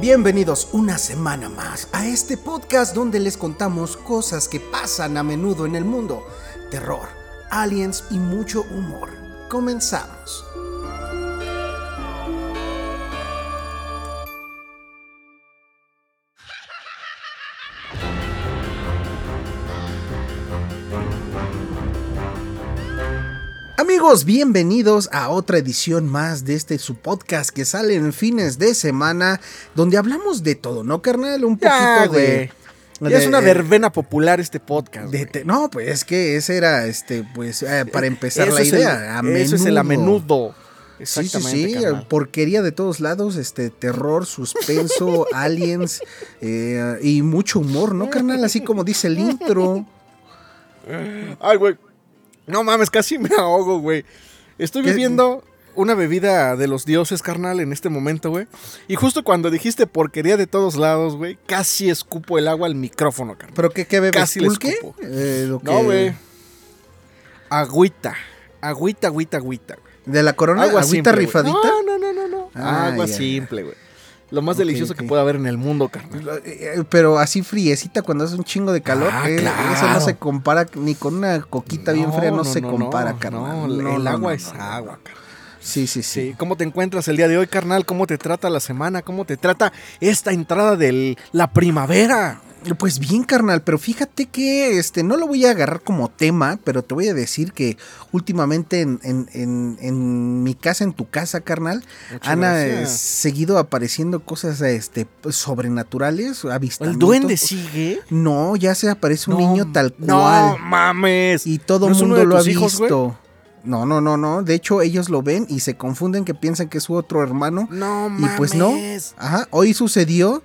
Bienvenidos una semana más a este podcast donde les contamos cosas que pasan a menudo en el mundo. Terror, aliens y mucho humor. Comenzamos. Amigos, bienvenidos a otra edición más de este su podcast que sale en fines de semana, donde hablamos de todo, ¿no, carnal? Un poquito Ya, de. güey. Ya es una verbena popular este podcast. de güey. no, pues es que ese era, este, pues, eh, para empezar Eso la el- idea. a Eso es el a menudo. menudo. Sí, sí, Exactamente. sí, carnal. porquería de todos lados, este, terror, suspenso, aliens eh, y mucho humor, ¿no, carnal? Así como dice el intro. Ay, güey. No mames, casi me ahogo, güey. Estoy viviendo una bebida de los dioses, carnal, en este momento, güey. Y justo cuando dijiste porquería de todos lados, güey, casi escupo el agua al micrófono, carnal. ¿Pero qué, qué bebes? Casi escupo. Eh, lo No, güey. Agüita. Agüita, agüita, agüita. güey. ¿De la corona? Agua ¿Agüita simple, güey. rifadita? No, no, no, no, no. Ah, Agua ya. simple, güey. Lo más delicioso que pueda haber en el mundo, carnal. Eh, Pero así friecita cuando hace un chingo de calor. Ah, eh, claro. Eso no se compara ni con una coquita bien fría, no, se compara, carnal. el agua es agua, carnal. Sí, sí, sí. Sí, ¿cómo te encuentras el día de hoy, carnal? ¿Cómo te trata la semana? ¿Cómo te trata esta entrada de la primavera? Pues bien, carnal, pero fíjate que este no lo voy a agarrar como tema, pero te voy a decir que últimamente en, en- en- en mi casa, en tu casa, carnal, Muchas han eh, gracias. seguido apareciendo cosas este, sobrenaturales, ¿El avistamientos. duende sigue? No, ya se aparece un No, niño tal cual. No mames. Y todo ¿No el uno mundo lo ha hijos, visto. No, no, no, no. De hecho, ellos lo ven y se confunden que piensan que es su otro hermano. No Y mames. pues no. Ajá, hoy sucedió.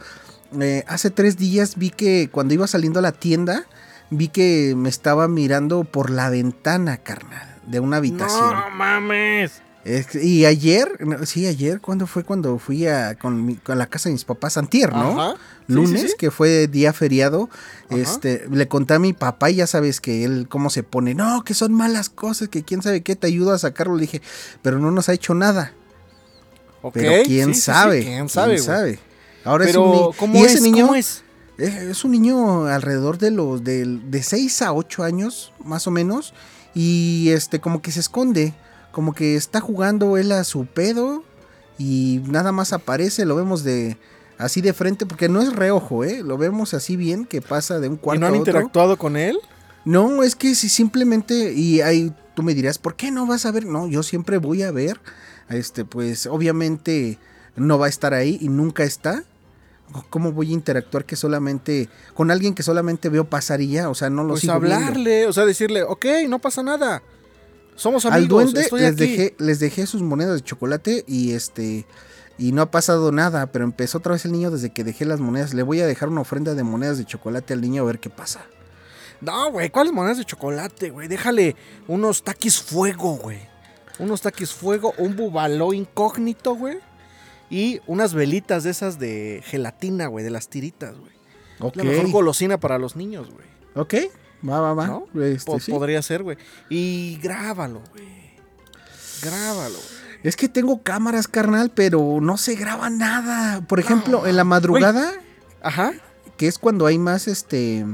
Eh, hace tres días vi que cuando iba saliendo a la tienda, vi que me estaba mirando por la ventana, carnal, de una habitación. No mames. Es- y ayer, no, sí, ayer, ¿cuándo fue cuando fui a, con, mi- con la casa de mis papás? Antier, ¿no? Ajá. Lunes, sí, sí. que fue día feriado, Ajá. este, le conté a mi papá y ya sabes que él cómo se pone, no, que son malas cosas, que quién sabe qué, te ayudo a sacarlo, le dije, pero no nos ha hecho nada, Ok, pero quién sí, sí, sí, sabe, ¿Quién sabe? Ahora Pero, es un ni- ¿cómo y es? ese niño ¿Cómo es? es, es un niño alrededor de los del- de 6 a 8 años, más o menos, y este como que se esconde, como que está jugando él a su pedo y nada más aparece, lo vemos de así de frente porque no es reojo, eh, lo vemos así bien que pasa de un ¿Y cuarto no han a otro. interactuado con él? No, es que si simplemente y ahí tú me dirás, ¿por qué no vas a ver? No, yo siempre voy a ver. Este, pues obviamente no va a estar ahí y nunca está. ¿Cómo voy a interactuar que solamente con alguien que solamente veo pasar y ya? O sea, no lo Pues sigo viendo. hablarle, o sea, decirle, ok, no pasa nada. Somos amigos, Al duende estoy les aquí. dejé, les dejé sus monedas de chocolate y este y no ha pasado nada, pero empezó otra vez el niño desde que dejé las monedas. Le voy a dejar una ofrenda de monedas de chocolate al niño a ver qué pasa. No, güey, ¿cuáles monedas de chocolate, güey? Déjale unos taquis fuego, güey. Unos taquis fuego, un bubaló incógnito, güey. Y unas velitas de esas de gelatina, güey, de las tiritas, güey. Ok. La mejor golosina para los niños, güey. Ok. Va, va, va. ¿No? Este, Po- sí. Podría ser, güey. Y grábalo, güey. Grábalo. güey. Es que tengo cámaras, carnal, pero no se graba nada. Por ejemplo, en la madrugada, Ajá. que es cuando hay más, este,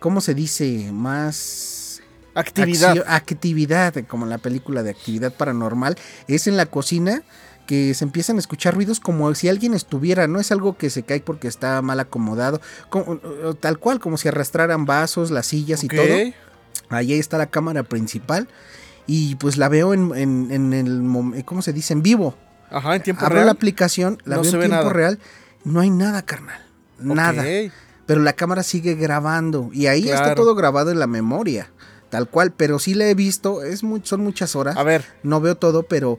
¿cómo se dice? Más Actividad. actividad, como en la película de actividad paranormal, es en la cocina que se empiezan a escuchar ruidos como si alguien estuviera, no es algo que se cae porque está mal acomodado, como- tal cual, como si arrastraran vasos, las sillas y todo. Ahí está la cámara principal y pues la veo en, en- en el, mom- ¿cómo se dice? En vivo. Ajá, en tiempo Abro real. la aplicación, la No veo en tiempo nada. real, no hay nada, carnal. Nada. Pero la cámara sigue grabando y ahí está todo grabado en la memoria, tal cual. Pero sí la he visto, es son muchas horas. A ver, No veo todo, pero eh,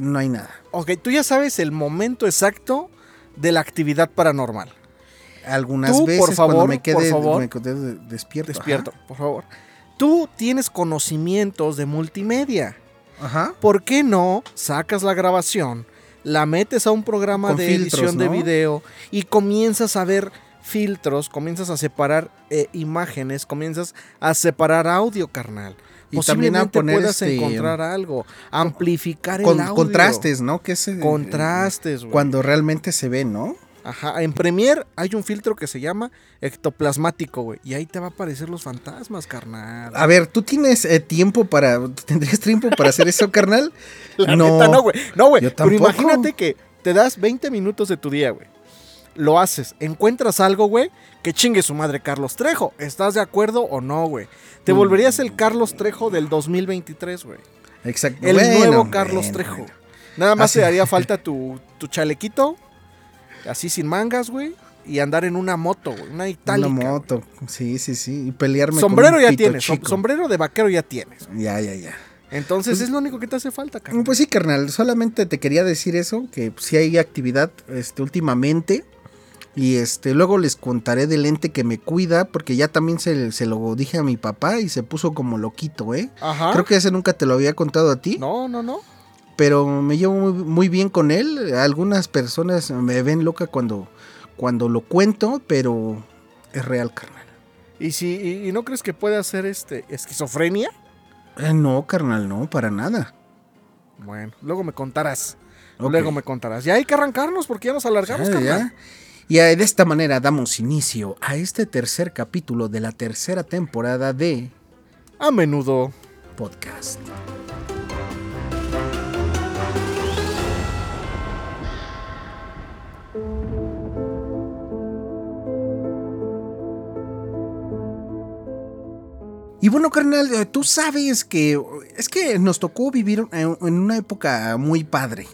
no hay nada. ok, tú ya sabes el momento exacto de la actividad paranormal. Algunas Tú, por veces cuando favor, me por quede, favor. me quedé de- despierto. Despierto, por favor. Tú tienes conocimientos de multimedia. Ajá. ¿Por qué no sacas la grabación, la metes a un programa Con de filtros, edición de video y comienzas a ver filtros, comienzas a separar eh, imágenes, comienzas a separar audio, carnal? Y también a puedas este, encontrar algo, amplificar el Con audio. contrastes, ¿no? Que es Contrastes, güey. cuando realmente se ve, ¿no? Ajá, en Premiere hay un filtro que se llama ectoplasmático, güey. Y ahí te va a aparecer los fantasmas, carnal. A ver, ¿tú tienes eh, tiempo para. ¿Tendrías tiempo para hacer eso, carnal? La no. neta, no, güey. No, güey. Pero imagínate que te das 20 minutos de tu día, güey. Lo haces, encuentras algo, güey, que chingue su madre Carlos Trejo. ¿Estás de acuerdo o no, güey? Te Mm. volverías el Carlos Trejo del 2023, güey. Exacto. El Bueno, nuevo Carlos bueno, Trejo. bueno. Nada más Así- te haría falta tu, tu chalequito, así sin mangas, güey, y andar en una moto, güey, una itálica. Una moto. Sí, sí, sí. Y pelearme Sombrero con un ya pito tienes, chico. sombrero de vaquero ya tienes. Ya, ya, ya. Entonces es lo único que te hace falta, carnal. Pues sí, carnal, solamente te quería decir eso, que sí hay actividad este, últimamente. Y este, luego les contaré del ente que me cuida, porque ya también se, se lo dije a mi papá y se puso como loquito, ¿eh? Ajá. Creo que ese nunca te lo había contado a ti, No, no, no. pero me llevo muy, muy bien con él. Algunas personas me ven loca cuando, cuando lo cuento, pero es real, carnal. ¿Y si y, y no crees que puede hacer este esquizofrenia? Eh, no, carnal, no, para nada. Bueno, luego me contarás. Luego me contarás. Ya hay que arrancarnos porque ya nos alargamos, Ya, carnal. ya. Y eh, de esta manera damos inicio a este tercer capítulo de la tercera temporada de A menudo. podcast. Y bueno, carnal, eh, tú sabes que es que nos tocó vivir en en una época muy padre.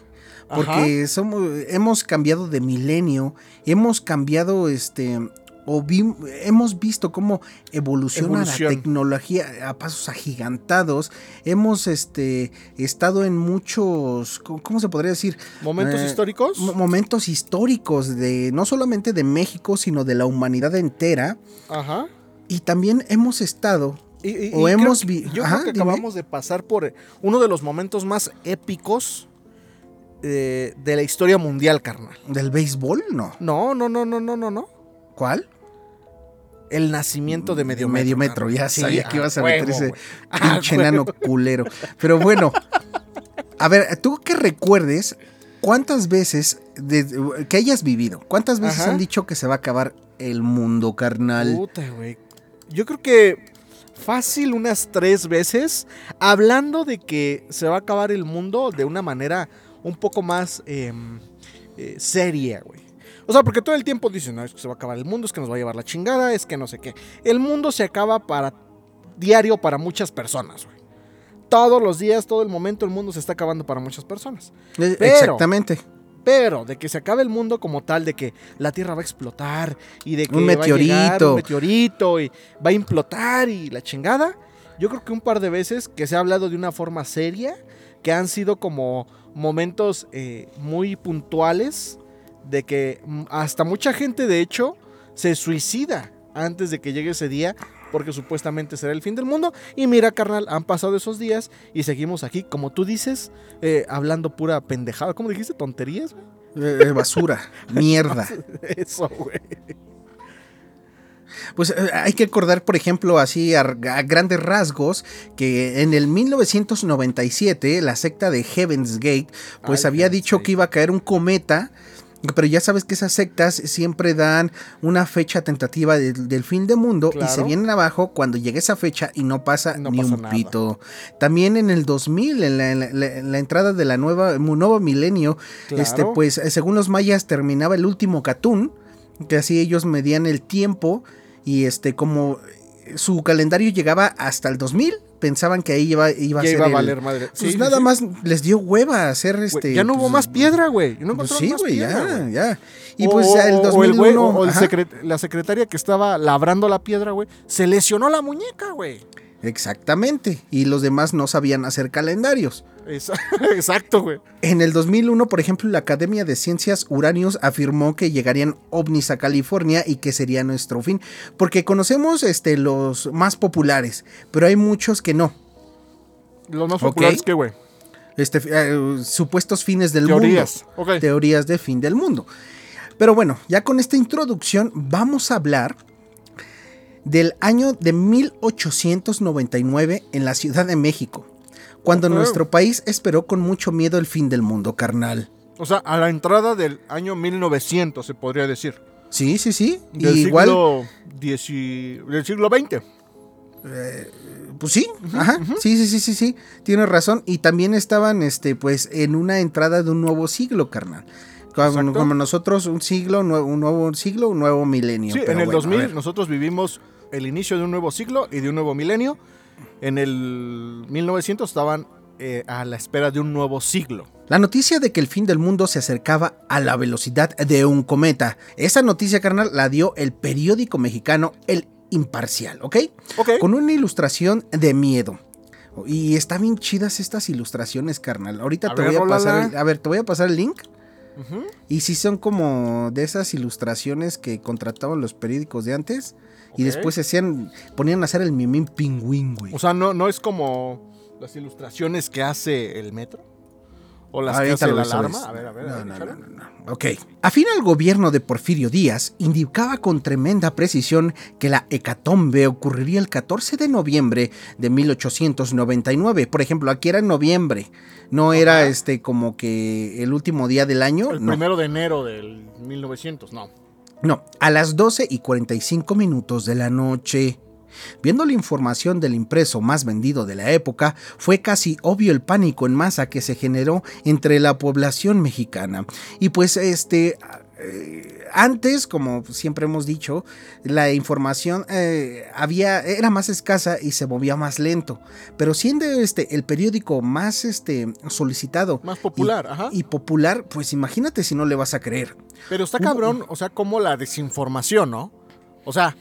Porque somos, hemos cambiado de milenio, hemos cambiado este o vi- hemos visto cómo evoluciona Evolución. la tecnología a pasos agigantados. Hemos este estado en muchos ¿cómo, se podría decir? ¿Momentos Eh, históricos? Mo- momentos históricos de no solamente de México, sino de la humanidad entera Ajá. y también hemos estado Y- y- O y hemos que- Yo Ajá, creo que dime. acabamos de pasar por uno de los momentos más épicos eh, de la historia mundial, carnal. del béisbol, no. No, no, no, no, no, no, no. ¿Cuál? El nacimiento de medio metro. Medio metro, ya Sí, sabía que ibas a meter ese pinche enano culero. Pero bueno, a ver, tú que recuerdes cuántas veces de- que hayas vivido, cuántas veces Ajá. han dicho que se va a acabar el mundo, carnal. Puta, güey. Yo creo que fácil unas tres veces hablando de que se va a acabar el mundo de una manera un poco más em, eh, seria, güey. O sea, porque todo el tiempo dicen, no, es que se va a acabar el mundo, es que nos va a llevar la chingada, es que no sé qué. El mundo se acaba para diario para muchas personas, güey. Todos los días, todo el momento, el mundo se está acabando para muchas personas. Pero- Exactamente. Pero de que se acabe el mundo como tal, de que la Tierra va a explotar y de que Un va a llegar meteorito. un meteorito y va a implotar y la chingada, yo creo que un par de veces que se ha hablado de una forma seria, que han sido como momentos eh, muy puntuales, de que mm, hasta mucha gente de hecho se suicida antes de que llegue ese día. Porque supuestamente será el fin del mundo. Y mira, carnal, han pasado esos días y seguimos aquí, como tú dices, eh, hablando pura pendejada. ¿Cómo dijiste? ¿Tonterías? Eh, eh, basura, mierda. Eso, güey. Pues eh, hay que acordar, por ejemplo, así a, a grandes rasgos, que en el 1997 la secta de Heaven's Gate, pues Ay, había Heaven's dicho Gate. que iba a caer un cometa. Pero ya sabes que esas sectas siempre dan una fecha tentativa del- del fin del mundo y se vienen abajo cuando llegue esa fecha y no pasa No ni pasa un nada. pito. También en el 2000, en la, en la- en la entrada de la nueva nuevo milenio, este, pues eh, según los mayas terminaba el último Catún, que así ellos medían el tiempo y este como su calendario llegaba hasta el 2000, pensaban que ahí iba, iba a Ya ser iba a el- valer madre. pues Sí, nada sí. más les dio hueva hacer este ya no hubo pues, más piedra, güey. Ya no pues sí, güey, ya, ya. Y O- pues o- el o 2001 güey, o- o el secret- la secretaria que estaba labrando la piedra, güey, se lesionó la muñeca, güey. Exactamente, y los demás no sabían hacer calendarios. Exacto, güey. En el 2001, por ejemplo, la Academia de Ciencias Uranios afirmó que llegarían ovnis a California y que sería nuestro fin, porque conocemos este, los más populares, pero hay muchos que no. Los más populares que, güey. Este, eh, supuestos fines del Teorías. mundo. Ok. Teorías de fin del mundo. Pero bueno, ya con esta introducción vamos a hablar del año de 1899 en la Ciudad de México, cuando nuestro país esperó con mucho miedo el fin del mundo, carnal. O sea, a la entrada del año 1900, se podría decir. Sí, sí, sí. Del igual, siglo dieci- del siglo XX. pues sí, ajá, sí, sí, sí, sí, sí, tienes razón. Y también estaban, este, pues, en una entrada de un nuevo siglo, carnal. Como, nosotros, un siglo, un nuevo siglo, un nuevo milenio. Sí, en el bueno, a 2000 ver. nosotros vivimos el inicio de un nuevo siglo y de un nuevo milenio. En el 1900 estaban eh, a la espera de un nuevo siglo. La noticia de que el fin del mundo se acercaba a la velocidad de un cometa. Esa noticia, carnal, la dio el periódico mexicano El Imparcial, ¿ok? Ok. Con una ilustración de miedo. Y están bien chidas estas ilustraciones, carnal. Ahorita A te ver, voy a pasar el, a ver, te voy a pasar el link. Y sí son como de esas ilustraciones que contrataban los periódicos de antes. Y después se hacían, ponían a hacer el mimín pingüín, güey. O sea, no, no es como las ilustraciones que hace el metro. O las que Ahorita hace lo la alarma. A ver, a ver, No, a ver, no, no, no, no. Ok. Afín al gobierno de Porfirio Díaz, indicaba con tremenda precisión que la hecatombe ocurriría el 14 de noviembre de 1899. Por ejemplo, aquí era en noviembre. No era este como que el último día del año. El no. primero de enero del 1900, no. No, a las 12 y 45 minutos de la noche. Viendo la información del impreso más vendido de la época, fue casi obvio el pánico en masa que se generó entre la población mexicana. Y pues este... eh, antes, como siempre hemos dicho, la información eh, había, era más escasa y se movía más lento. Pero siendo este el periódico más este, solicitado Más popular, ajá. y popular, pues imagínate si no le vas a creer. Pero está cabrón, o sea, como la desinformación, ¿no? O sea,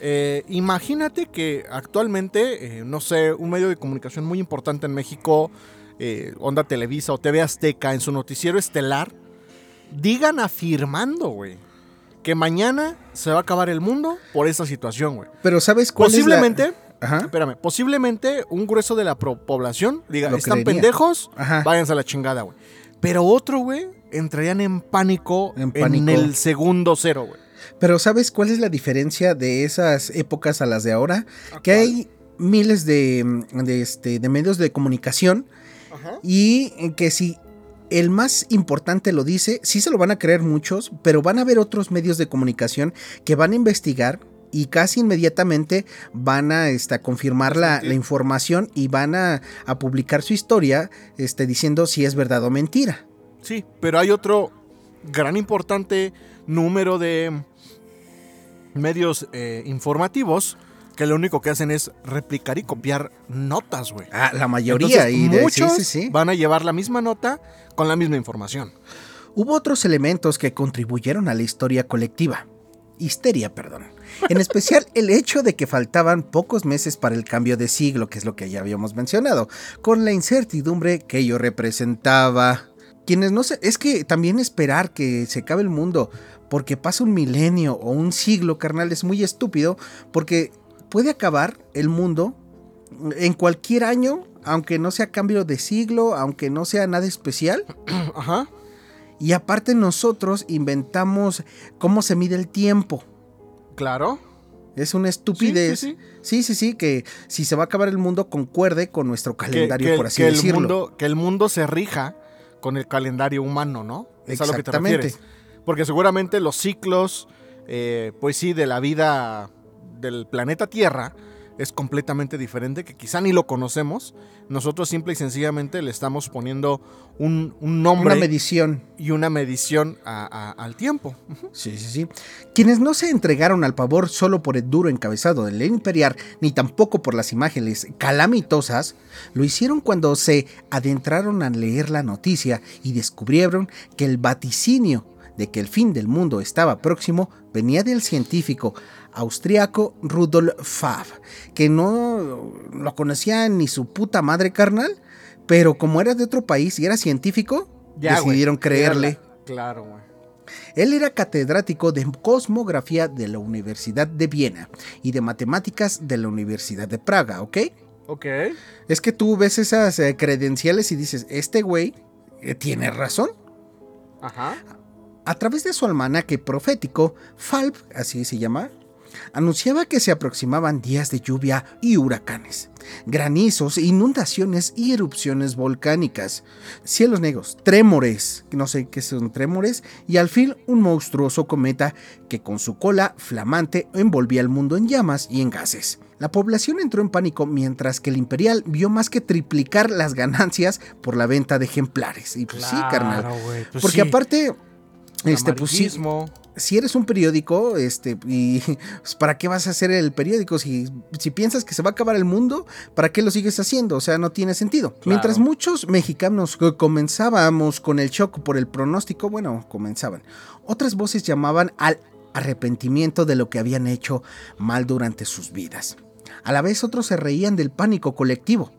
eh, imagínate que actualmente, no sé, un medio de comunicación muy importante en México, Onda Televisa o TV Azteca, en su noticiero estelar, digan afirmando, güey, que mañana se va a acabar el mundo por esta situación, güey. Pero ¿sabes cuál Posiblemente, es la... Ajá. espérame, posiblemente un grueso de la población diga, Lo están creería. pendejos, Ajá. váyanse a la chingada, güey. Pero otro, güey, entrarían en pánico En el segundo cero, güey. Pero ¿sabes cuál es la diferencia de esas épocas a las de ahora? Que hay miles de, de, este, de medios de comunicación Ajá. y que si el más importante lo dice, sí se lo van a creer muchos, pero van a haber otros medios de comunicación que van a investigar y casi inmediatamente van a, este, a confirmar la, información y van a, a publicar su historia este, diciendo si es verdad o mentira. Sí, pero hay otro gran importante número de medios eh, informativos que lo único que hacen es replicar y copiar notas, güey. Ah, la mayoría. Entonces, y de- sí, muchos sí, sí. van a llevar la misma nota con la misma información. Hubo otros elementos que contribuyeron a la historia colectiva. Histeria, perdón. En especial el hecho de que faltaban pocos meses para el cambio de siglo, que es lo que ya habíamos mencionado, con la incertidumbre que ello representaba. Quienes no sé, es que también esperar que se acabe el mundo porque pasa un milenio o un siglo, carnal, es muy estúpido, porque puede acabar el mundo en cualquier año, aunque no sea cambio de siglo, aunque no sea nada especial. Ajá. Y aparte nosotros inventamos cómo se mide el tiempo. Claro. Es una estupidez. Sí, Sí, sí, sí, sí, que si se va a acabar el mundo concuerde con nuestro calendario, que- por así que el decirlo. mundo, que el mundo se rija con el calendario humano, ¿no? Es a lo que te Exactamente. refieres. Porque seguramente los ciclos, eh, pues sí, de la vida del planeta Tierra es completamente diferente, que quizá ni lo conocemos. Nosotros simple y sencillamente le estamos poniendo un, un nombre Una medición. y una medición a- a- al tiempo. Sí, sí, sí. Quienes no se entregaron al pavor solo por el duro encabezado del imperial, ni tampoco por las imágenes calamitosas, lo hicieron cuando se adentraron a leer la noticia y descubrieron que el vaticinio de que el fin del mundo estaba próximo venía del científico austriaco Rudolf Fab, que no lo conocía ni su puta madre carnal, pero como era de otro país y era científico, Ya, decidieron creerle. La- Claro, güey. Él era catedrático de cosmografía de la Universidad de Viena y de matemáticas de la Universidad de Praga, ¿ok? Ok. Es que tú ves esas eh, credenciales y dices, este güey eh, tiene razón. Ajá. A través de su almanaque profético, Falb, así se llama, anunciaba que se aproximaban días de lluvia y huracanes, granizos, inundaciones y erupciones volcánicas, cielos negros, trémores, no sé qué son trémores, y al fin un monstruoso cometa que con su cola flamante envolvía el mundo en llamas y en gases. La población entró en pánico mientras que el Imperial vio más que triplicar las ganancias por la venta de ejemplares. Y pues sí, carnal. Pues Porque aparte, este, pues sí, si eres un periódico, este, y pues, ¿para qué vas a hacer el periódico? Si, si piensas que se va a acabar el mundo, ¿para qué lo sigues haciendo? O sea, no tiene sentido. Mientras muchos mexicanos comenzábamos con el shock por el pronóstico, bueno, comenzaban. Otras voces llamaban al arrepentimiento de lo que habían hecho mal durante sus vidas. A la vez otros se reían del pánico colectivo.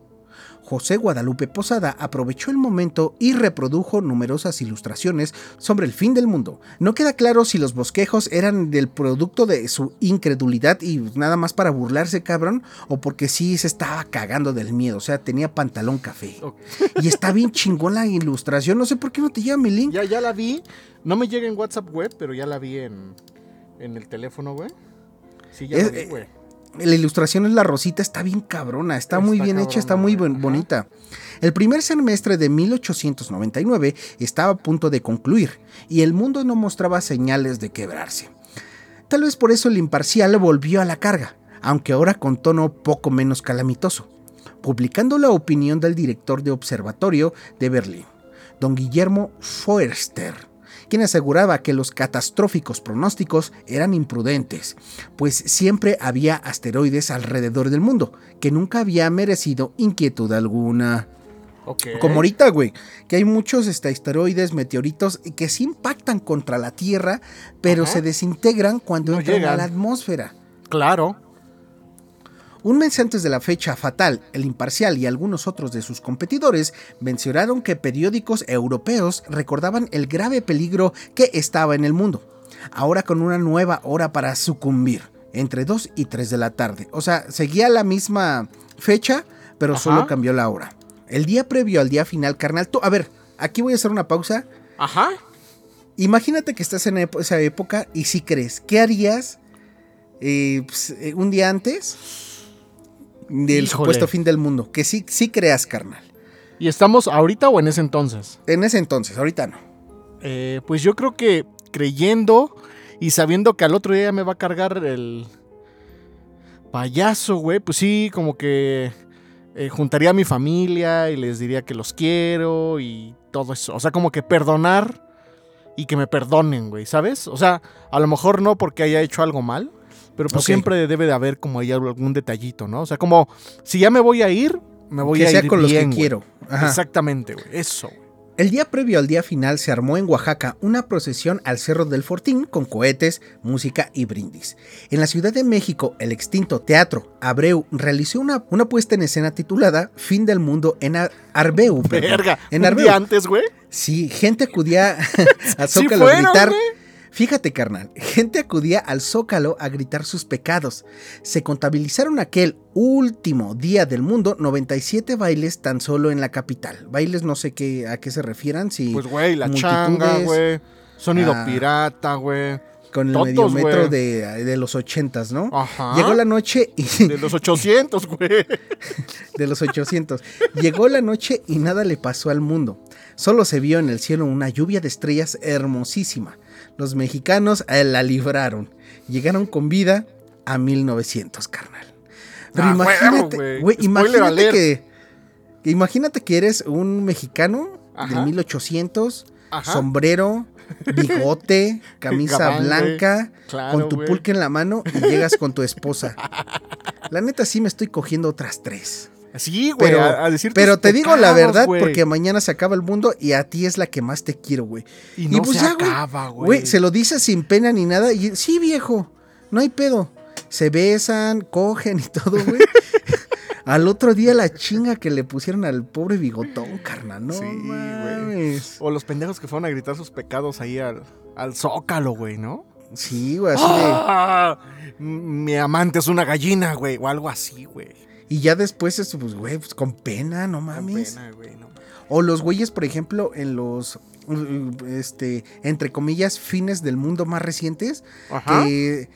José Guadalupe Posada aprovechó el momento y reprodujo numerosas ilustraciones sobre el fin del mundo. No queda claro si los bosquejos eran del producto de su incredulidad y nada más para burlarse, cabrón, o porque sí se estaba cagando del miedo, o sea, tenía pantalón café. Y está bien chingón la ilustración, no sé por qué no te lleva mi link. Ya, ya la vi, no me llega en WhatsApp web, pero ya la vi en, en el teléfono, güey. Sí, ya la vi, güey la ilustración es la rosita, está bien cabrona, está, muy bien hecha, está muy bonita. El primer semestre de 1899 estaba a punto de concluir y el mundo no mostraba señales de quebrarse. Tal vez por eso el imparcial volvió a la carga, aunque ahora con tono poco menos calamitoso, publicando la opinión del director de observatorio de Berlín, don Guillermo Foerster quien aseguraba que los catastróficos pronósticos eran imprudentes, pues siempre había asteroides alrededor del mundo, que nunca había merecido inquietud alguna. Como ahorita, güey, que hay muchos este, asteroides, meteoritos que sí impactan contra la Tierra, pero se desintegran cuando entran a la atmósfera. Claro. Un mes antes de la fecha fatal, el imparcial y algunos otros de sus competidores mencionaron que periódicos europeos recordaban el grave peligro que estaba en el mundo, ahora con una nueva hora para sucumbir, entre 2 y 3 de la tarde. O sea, seguía la misma fecha, pero solo cambió la hora. El día previo al día final, carnal, tú, a ver, aquí voy a hacer una pausa. Ajá. Imagínate que estás en esa época y si crees, ¿qué harías eh, pues, eh, un día antes? Del supuesto fin del mundo. Que sí, sí creas, carnal. ¿Y estamos ahorita o en ese entonces? En ese entonces, ahorita no. Eh, pues yo creo que creyendo y sabiendo que al otro día me va a cargar el payaso, güey, pues sí, como que eh, juntaría a mi familia y les diría que los quiero y todo eso. O sea, como que perdonar y que me perdonen, güey, ¿sabes? O sea, a lo mejor no porque haya hecho algo mal, pero pues siempre debe de haber como ahí algún detallito, ¿no? O sea, como si ya me voy a ir, me voy a ir con los que quiero. Exactamente, güey. Eso. El día previo al día final se armó en Oaxaca una procesión al Cerro del Fortín con cohetes, música y brindis. En la Ciudad de México, el extinto Teatro Abreu realizó una, una puesta en escena titulada Fin del Mundo en Arbeu. Verga, en Arbeu. antes, güey? Sí, gente acudía a Zócalo a gritar... Fíjate, carnal, gente acudía al Zócalo a gritar sus pecados. Se contabilizaron aquel último día del mundo 97 bailes tan solo en la capital. Bailes no sé qué a qué se refieran, si Pues güey, la changa, güey. Sonido ah, pirata, güey. Con el mediometro de, los ochentas, ¿no? Ajá. Llegó la noche y... De los 800, güey. de los 800. Llegó la noche y nada le pasó al mundo. Solo se vio en el cielo una lluvia de estrellas hermosísima los mexicanos eh, la libraron. Llegaron con vida a 1900, carnal. Pero ah, imagínate, imagínate que, imagínate que eres un mexicano de 1800, sombrero, bigote, camisa blanca, con tu pulque en la mano y llegas con tu esposa. La neta sí me estoy cogiendo otras tres. Sí, güey, pero, a, decir Pero te digo la verdad, porque mañana se acaba el mundo y a ti es la que más te quiero, güey. Y no pues se acaba, güey. Se lo dices sin pena ni nada. Y sí, viejo, no hay pedo. Se besan, cogen y todo, güey. al otro día la chinga que le pusieron al pobre bigotón, carnal, ¿no? Sí, güey. O los pendejos que fueron a gritar sus pecados ahí al, al zócalo, güey, ¿no? Sí, güey, así ¡Ah! Mi amante es una gallina, güey, o algo así, güey. Y ya después, eso, pues, güey, pues con pena, no mames. Con pena, güey, no. O los güeyes, por ejemplo, en los, este, entre comillas, fines del mundo más recientes, que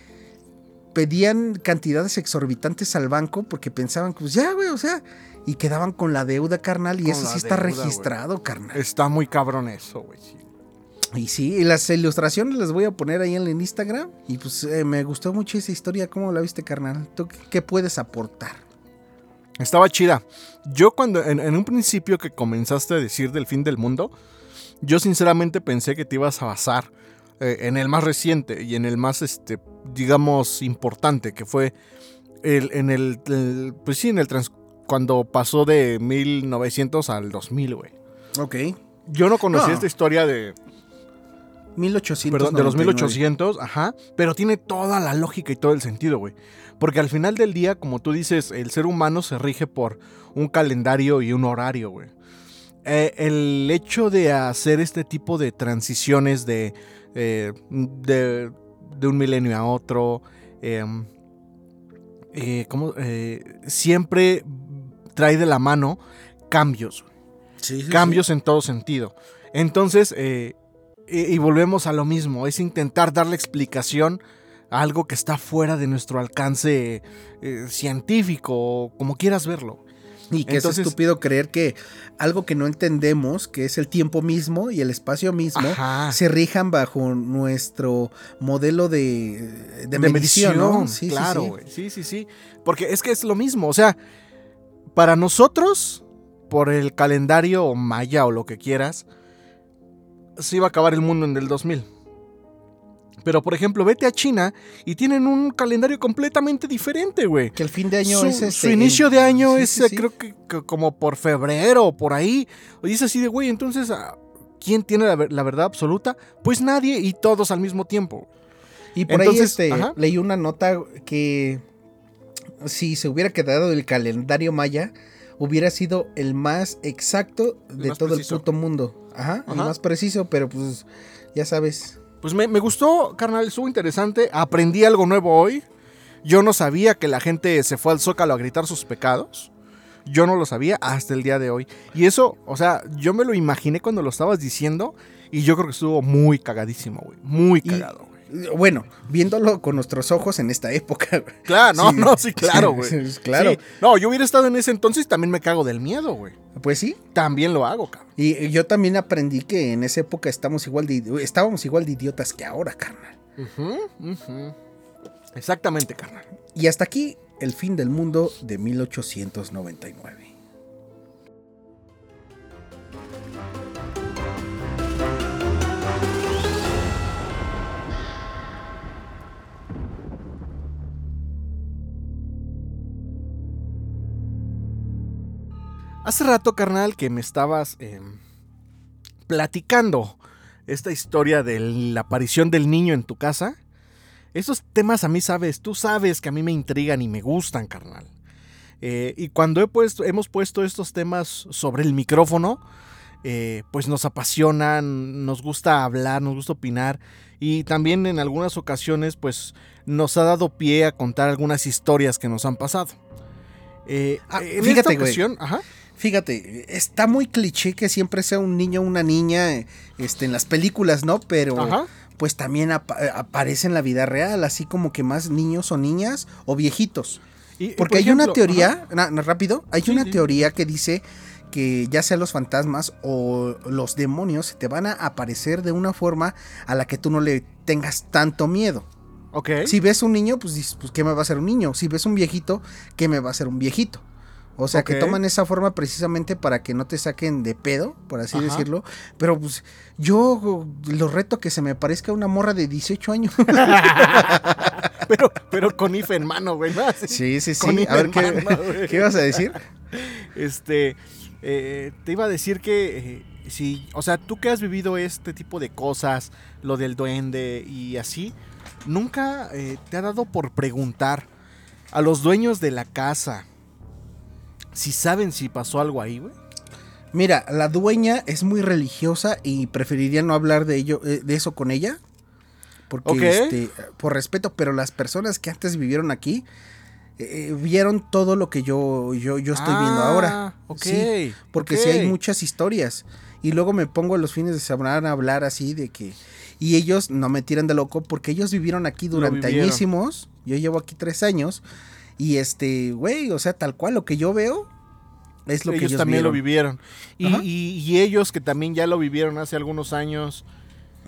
pedían cantidades exorbitantes al banco porque pensaban, pues ya, güey, o sea, y quedaban con la deuda, carnal, y Con eso sí está deuda, registrado, carnal. Está muy cabrón eso, güey. sí. Y sí, y las ilustraciones las voy a poner ahí en el Instagram. Y pues eh, me gustó mucho esa historia. ¿Cómo la viste, carnal? ¿Tú qué puedes aportar? Estaba chida. Yo cuando, en, en un principio que comenzaste a decir del fin del mundo, yo sinceramente pensé que te ibas a basar eh, en el más reciente y en el más, este, digamos, importante, que fue el, en el, el- pues sí, en el trans, cuando pasó de 1900 al 2000, güey. Ok. Yo no conocía No. esta historia de, 1800. perdón, de los 1800, ajá, pero tiene toda la lógica y todo el sentido, güey. Porque al final del día, como tú dices, el ser humano se rige por un calendario y un horario, güey. Eh, el hecho de hacer este tipo de transiciones de, eh, de, de un milenio a otro, eh, eh, ¿cómo? Eh, siempre trae de la mano cambios, Sí, sí, cambios en todo sentido. Entonces, y, y volvemos a lo mismo, es intentar darle explicación algo que está fuera de nuestro alcance eh, científico, como quieras verlo. Y que Entonces- es estúpido creer que algo que no entendemos, que es el tiempo mismo y el espacio mismo, Ajá. se rijan bajo nuestro modelo de, de, de medición, ¿no? medición, Sí, sí, claro, sí. güey. Sí, sí, sí. Porque es que es lo mismo. O sea, para nosotros, por el calendario maya o lo que quieras, se iba a acabar el mundo en el 2000. Pero, por ejemplo, vete a China y tienen un calendario completamente diferente, güey. Que el fin de año su, es su este, inicio en- de año sí, es, sí, sí. creo que, que como por febrero o por ahí. Y es así de, güey, entonces, ah, ¿quién tiene la, la verdad absoluta? Pues nadie y todos al mismo tiempo. Y por Entonces, ahí este, ajá. leí una nota que si se hubiera quedado el calendario maya, hubiera sido el más exacto El de más todo preciso. el puto mundo. Ajá, el Ajá. más preciso, pero pues ya sabes. Pues me, me gustó, carnal, estuvo interesante. Aprendí algo nuevo hoy. Yo no sabía que la gente se fue al zócalo a gritar sus pecados. Yo no lo sabía hasta el día de hoy. Y eso, o sea, yo me lo imaginé cuando lo estabas diciendo. Y yo creo que estuvo muy cagadísimo, güey. Muy cagado. Bueno, viéndolo con nuestros ojos en esta época. güey. Claro, no, Sí. no, sí, claro, güey. Claro. Sí. No, yo hubiera estado en ese entonces y también me cago del miedo, güey. Pues sí. También lo hago, cabrón. Y yo también aprendí que en esa época estamos igual de, estábamos igual de idiotas que ahora, carnal. Exactamente, carnal. Y hasta aquí el fin del mundo de 1899. Hace rato, carnal, que me estabas eh, platicando esta historia de la aparición del niño en tu casa. Esos temas a mí sabes, tú sabes que a mí me intrigan y me gustan, carnal. Eh, y cuando he puesto, hemos puesto estos temas sobre el micrófono, eh, pues nos apasionan, nos gusta hablar, nos gusta opinar y también en algunas ocasiones pues nos ha dado pie a contar algunas historias que nos han pasado. Eh, Ah, en fíjate, esta güey. ajá. Fíjate, está muy cliché que siempre sea un niño o una niña este, en las películas, ¿no? Pero Ajá. pues también apa- aparece en la vida real, así como que más niños o niñas o viejitos. Y- y, Porque por hay una teoría, na- na- rápido, hay Sí, una sí. teoría que dice que ya sea los fantasmas o los demonios te van a aparecer de una forma a la que tú no le tengas tanto miedo. ajá, Ok. Si ves un niño, pues dices, pues ¿qué me va a hacer un niño? Si ves un viejito, ¿qué me va a hacer un viejito? O sea, que toman esa forma precisamente para que no te saquen de pedo, por así Ajá. decirlo. Pero pues yo lo reto que se me parezca una morra de 18 años. Pero, pero con IFE en mano, güey. sí, sí, con sí. IFE A ver, ¿qué, mano. ¿qué ibas a decir? Este, eh, te iba a decir que eh, si, o sea, tú que has vivido este tipo de cosas, lo del duende y así, nunca eh, te ha dado por preguntar a los dueños de la casa si saben si pasó algo ahí, güey. Mira, la dueña es muy religiosa y preferiría no hablar de ello, eh, de eso con ella. Porque, este, por respeto, pero las personas que antes vivieron aquí eh, vieron todo lo que yo, yo, yo estoy viendo ahora. Ah, Ok. Porque ok. sí hay muchas historias. Y luego me pongo los fines de semana a hablar así de que. Y ellos no me tiran de loco porque ellos vivieron aquí durante vivieron. añísimos. Yo llevo aquí tres años. Y este, güey, o sea, tal cual lo que yo veo es lo que ellos ellos también lo vieron. vivieron. Y, y- y ellos que también ya lo vivieron hace algunos años,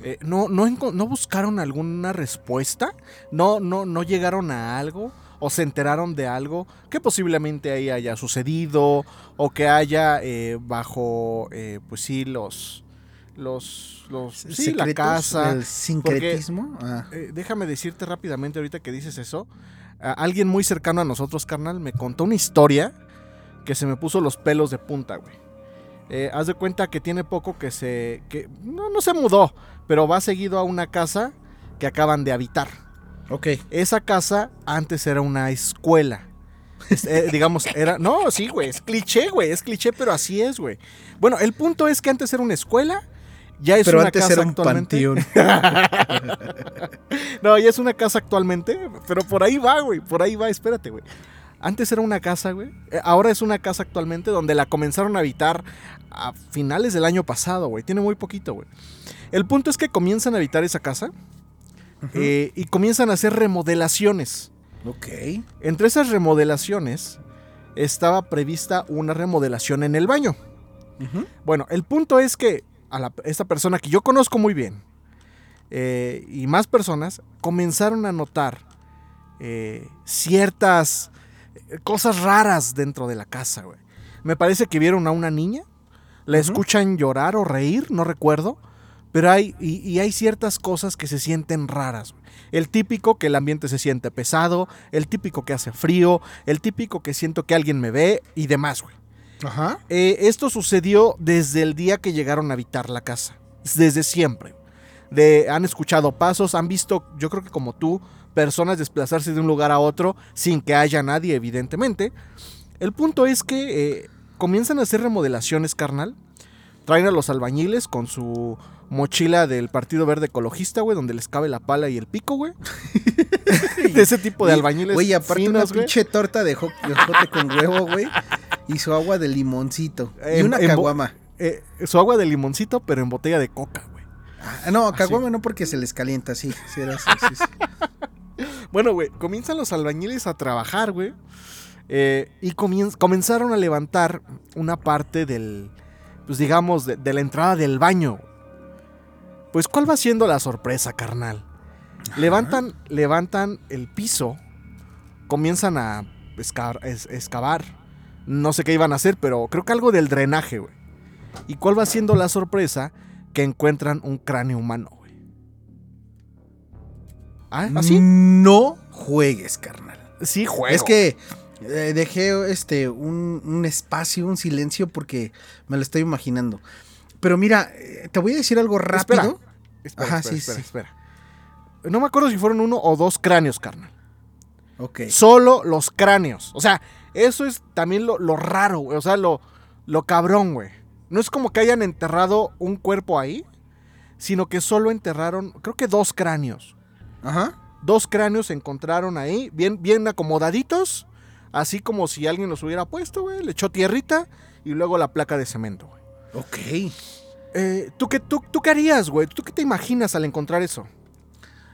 eh, no, no, no buscaron alguna respuesta, no, no, no llegaron a algo o se enteraron de algo que posiblemente ahí haya sucedido o que haya eh, bajo, eh, pues sí, los, los, los, sí, la casa. El sincretismo. Ah. Eh, déjame decirte rápidamente ahorita que dices eso. A- alguien muy cercano a nosotros, carnal, me contó una historia que se me puso los pelos de punta, güey. Eh, haz de cuenta que tiene poco que se... que no, no se mudó, pero va seguido a una casa que acaban de habitar. Ok. Esa casa antes era una escuela. Es- eh, digamos, era... No, sí, güey, es cliché, güey, es cliché, pero así es, güey. Bueno, el punto es que antes era una escuela, ya es Pero una antes casa era un actualmente. panteón. No, ya es una casa actualmente, pero por ahí va, güey, por ahí va, espérate, güey. Antes era una casa, güey. eh, Ahora es una casa actualmente donde la comenzaron a habitar a finales del año pasado, güey. Tiene muy poquito, güey. El punto es que comienzan a habitar esa casa eh, y comienzan a hacer remodelaciones. Ok. Entre esas remodelaciones estaba prevista una remodelación en el baño. Bueno, el punto es que a la- esta persona que yo conozco muy bien eh, y más personas comenzaron a notar eh, ciertas eh, cosas raras dentro de la casa, güey. Me parece que vieron a una niña, la escuchan llorar o reír, no recuerdo, pero hay, y, y hay ciertas cosas que se sienten raras. güey. El típico que el ambiente se siente pesado, el típico que hace frío, el típico que siento que alguien me ve y demás, güey. Ajá. Eh, esto sucedió desde el día que llegaron a habitar la casa. Desde siempre. De, han escuchado pasos, han visto, yo creo que como tú, personas desplazarse de un lugar a otro sin que haya nadie, evidentemente. El punto es que eh, comienzan a hacer remodelaciones, carnal. Traen a los albañiles con su mochila del Partido Verde Ecologista, güey, donde les cabe la pala y el pico, güey. de ese tipo de albañiles. Güey, aparte una finos, güey. pinche torta de jo- de jote con huevo, güey. Y su agua de limoncito. y una caguama. Eh, su agua de limoncito, pero en botella de coca, güey. Ah, no, caguama no porque se les calienta, sí. sí, era así, sí, sí. Bueno, güey, comienzan los albañiles a trabajar, güey. eh, y comenzaron a levantar una parte del, pues digamos, de, de la entrada del baño. Pues, ¿cuál va siendo la sorpresa, carnal? Levantan, levantan el piso, comienzan a escar- es- excavar. No sé qué iban a hacer, pero creo que algo del drenaje, güey. ¿Y cuál va siendo la sorpresa? Que encuentran un cráneo humano, güey. ¿Ah? ¿Así? No juegues, carnal. Sí, juego. Es que eh, dejé este un, un espacio, un silencio porque me lo estoy imaginando. Pero mira, eh, te voy a decir algo rápido. Espera, Ajá, espera, sí, espera, sí. espera. No me acuerdo si fueron uno o dos cráneos, carnal. Ok. Solo los cráneos. O sea, eso es también lo, lo raro, güey. O sea, lo, lo cabrón, güey. No es como que hayan enterrado un cuerpo ahí, sino que solo enterraron, creo que dos cráneos. Ajá. Dos cráneos se encontraron ahí, bien, bien acomodaditos, así como si alguien los hubiera puesto, güey. Le echó tierrita y luego la placa de cemento, güey. Ok. Eh, ¿tú, qué, tú, ¿Tú qué harías, güey? ¿Tú qué te imaginas al encontrar eso?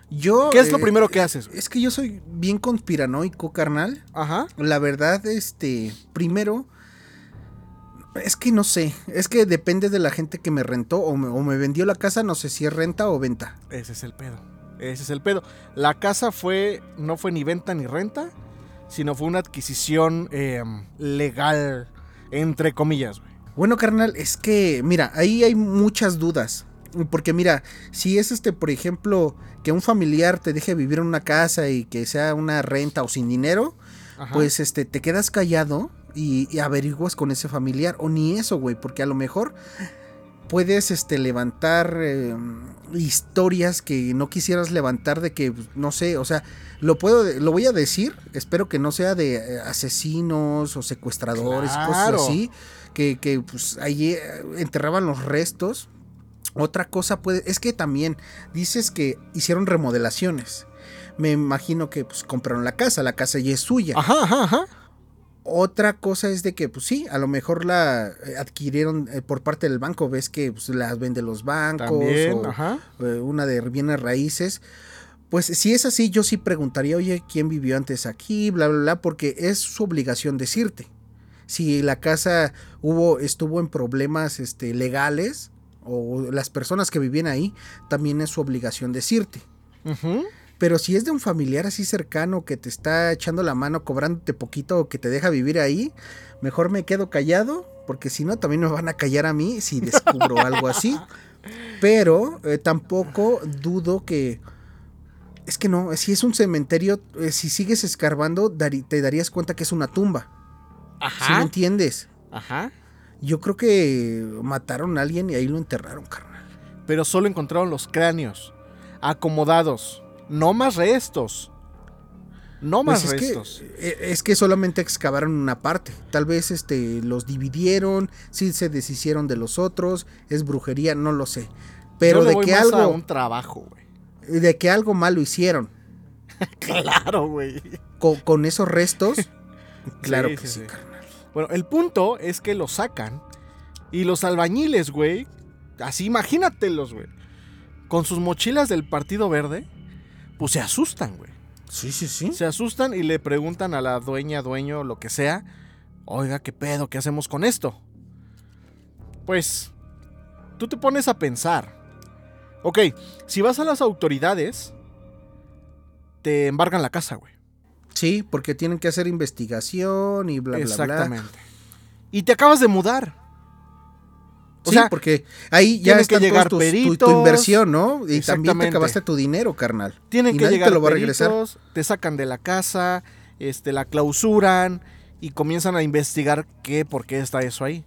Yo. ¿Qué es lo eh, primero que haces? güey? Es que yo soy bien conspiranoico, carnal. Ajá. La verdad, este, primero, es que no sé, es que depende de la gente que me rentó o me, o me vendió la casa, no sé si es renta o venta. Ese es el pedo. Ese es el pedo. La casa fue, no fue ni venta ni renta, sino fue una adquisición eh, legal, entre comillas, güey. Bueno, carnal, es que, mira, ahí hay muchas dudas. Porque mira, si es este, por ejemplo, que un familiar te deje vivir en una casa y que sea una renta o sin dinero, Ajá. pues este, te quedas callado y, y averiguas con ese familiar. O ni eso, güey, porque a lo mejor puedes este, levantar eh, historias que no quisieras levantar de que, no sé, o sea, lo puedo, lo voy a decir, espero que no sea de eh, asesinos o secuestradores, Claro. cosas así, que, que pues allí eh, enterraban los restos. Otra cosa puede, es que también dices que hicieron remodelaciones. Me imagino que pues compraron la casa, la casa ya es suya. Ajá, ajá, ajá. Otra cosa es de que, pues sí, a lo mejor la eh, adquirieron eh, por parte del banco, ves que pues, las venden los bancos También, o ajá. eh, una de bienes raíces. Pues si es así, yo sí preguntaría, oye, ¿quién vivió antes aquí? Bla, bla, bla, porque es su obligación decirte. Si la casa hubo, estuvo en problemas este, legales, o las personas que vivían ahí, también es su obligación decirte. Ujú. Pero si es de un familiar así cercano que te está echando la mano, cobrándote poquito o que te deja vivir ahí, mejor me quedo callado, porque si no, también me van a callar a mí si descubro algo así. Pero eh, tampoco dudo que... Es que no, si es un cementerio, eh, si sigues escarbando, te darías cuenta que es una tumba. ¿Sí me Ajá. entiendes? Ajá. Yo creo que mataron a alguien y ahí lo enterraron, carnal. Pero solo encontraron los cráneos. Acomodados. No más restos. No más Pues es, restos. eh, es que solamente excavaron una parte. Tal vez este, los dividieron, sí se deshicieron de los otros, es brujería, no lo sé. Pero Yo le de voy que, más a algo, un trabajo, güey. de que algo malo hicieron Claro, güey. con, con esos restos, claro Sí, que sí, sí. Bueno, el punto es que lo sacan y los albañiles, güey, así imagínatelos, güey, con sus mochilas del Partido Verde, pues se asustan, güey. Sí, sí, sí. Se asustan y le preguntan a la dueña, dueño, lo que sea, oiga, ¿qué pedo? ¿Qué hacemos con esto? Pues, tú te pones a pensar. Ok, si vas a las autoridades, te embargan la casa, güey. Sí, porque tienen que hacer investigación y bla, bla, bla. Exactamente. Y te acabas de mudar. O sí, sea, porque ahí ya tus- tu- tu, inversión, ¿no? Y también te acabaste tu dinero, carnal. Tienen y que nadie llegar te lo va a regresar. peritos, te sacan de la casa, este, la clausuran y comienzan a investigar qué, por qué está eso ahí.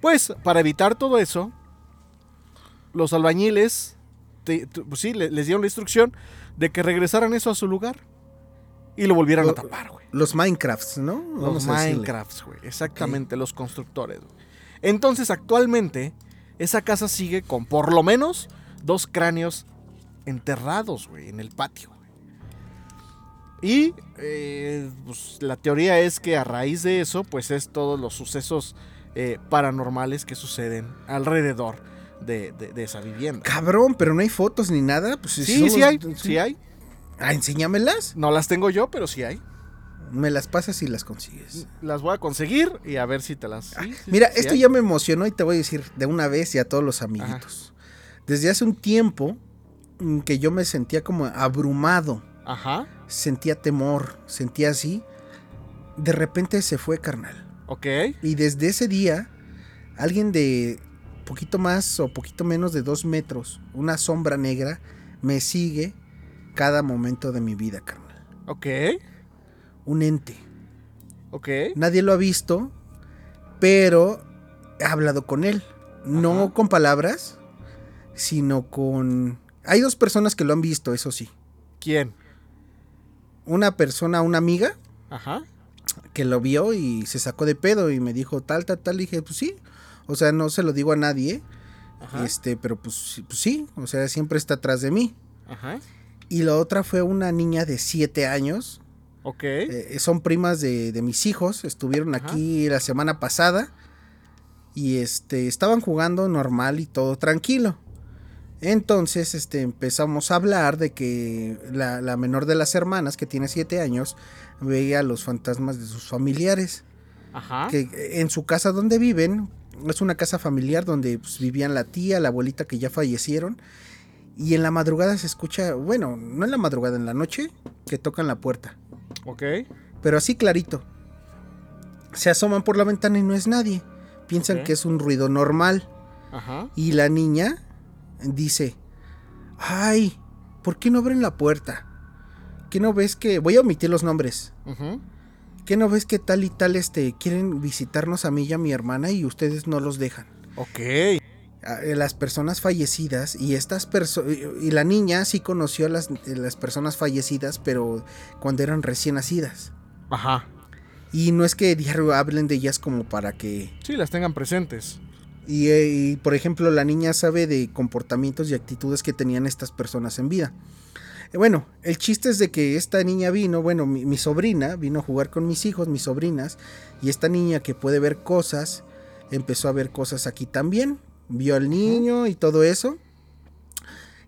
Pues, para evitar todo eso, los albañiles, te- te- pues sí, le- les dieron la instrucción de que regresaran eso a su lugar y lo volvieran a tapar, güey. Los Minecrafts, ¿no? Los Vamos. Minecrafts, güey. Exactamente, los constructores. güey. Entonces, actualmente, esa casa sigue con por lo menos dos cráneos enterrados, güey, en el patio. Y eh, pues, la teoría es que a raíz de eso, pues es todos los sucesos eh, paranormales que suceden alrededor de, de- de esa vivienda. Cabrón, pero no hay fotos ni nada. Pues, Sí, sí hay, sí hay. Ah, enséñamelas. No las tengo yo, pero sí hay. Me las pasas y las consigues. Las voy a conseguir y a ver si te las... sí, Mira, sí esto ya me emocionó y te voy a decir de una vez y a todos los amiguitos. Desde hace un tiempo mm, que yo me sentía como abrumado, Ajá, sentía temor, sentía así. De repente se fue, carnal. ok. Y desde ese día, alguien de poquito más o poquito menos de dos metros, una sombra negra, me sigue cada momento de mi vida, carnal. Ok, Un ente. ok. Nadie lo ha visto, pero he hablado con él. No Ajá. con palabras, sino con... Hay dos personas que lo han visto, eso sí. ¿Quién? Una persona, una amiga, Ajá. que lo vio y se sacó de pedo y me dijo tal, tal, tal. Y dije, pues sí. O sea, no se lo digo a nadie. Ajá. Este, pero pues, sí- pues sí. O sea, siempre está atrás de mí. Ajá. Y la otra fue una niña de 7 años. Ok. Eh, son primas de, de mis hijos. Estuvieron Ajá. aquí la semana pasada. Y este, estaban jugando normal y todo tranquilo. Entonces, este, empezamos a hablar de que la, la menor de las hermanas, que tiene 7 años, veía los fantasmas de sus familiares. Ajá. Que en su casa donde viven, es una casa familiar donde pues, vivían la tía, la abuelita que ya fallecieron. Y en la madrugada se escucha, bueno, no en la madrugada, en la noche, que tocan la puerta. Ok. Pero así clarito. Se asoman por la ventana y no es nadie. Piensan que es un ruido normal. Ajá. Y la niña dice, ay, ¿por qué no abren la puerta? ¿Qué no ves que... Voy a omitir los nombres. Ujú. ¿Qué no ves que tal y tal este quieren visitarnos a mí y a mi hermana y ustedes no los dejan? Ok. Eh, Las personas fallecidas y estas personas y la niña sí conoció a las, eh, las personas fallecidas, pero cuando eran recién nacidas. Ajá. Y no es que diario hablen de ellas como para que Sí, las tengan presentes. Y, eh, y, por ejemplo, la niña sabe de comportamientos y actitudes que tenían estas personas en vida. Bueno, el chiste es de que esta niña vino, bueno, mi, mi, sobrina vino a jugar con mis hijos, mis sobrinas, y esta niña que puede ver cosas, empezó a ver cosas aquí también. Vio al niño y todo eso.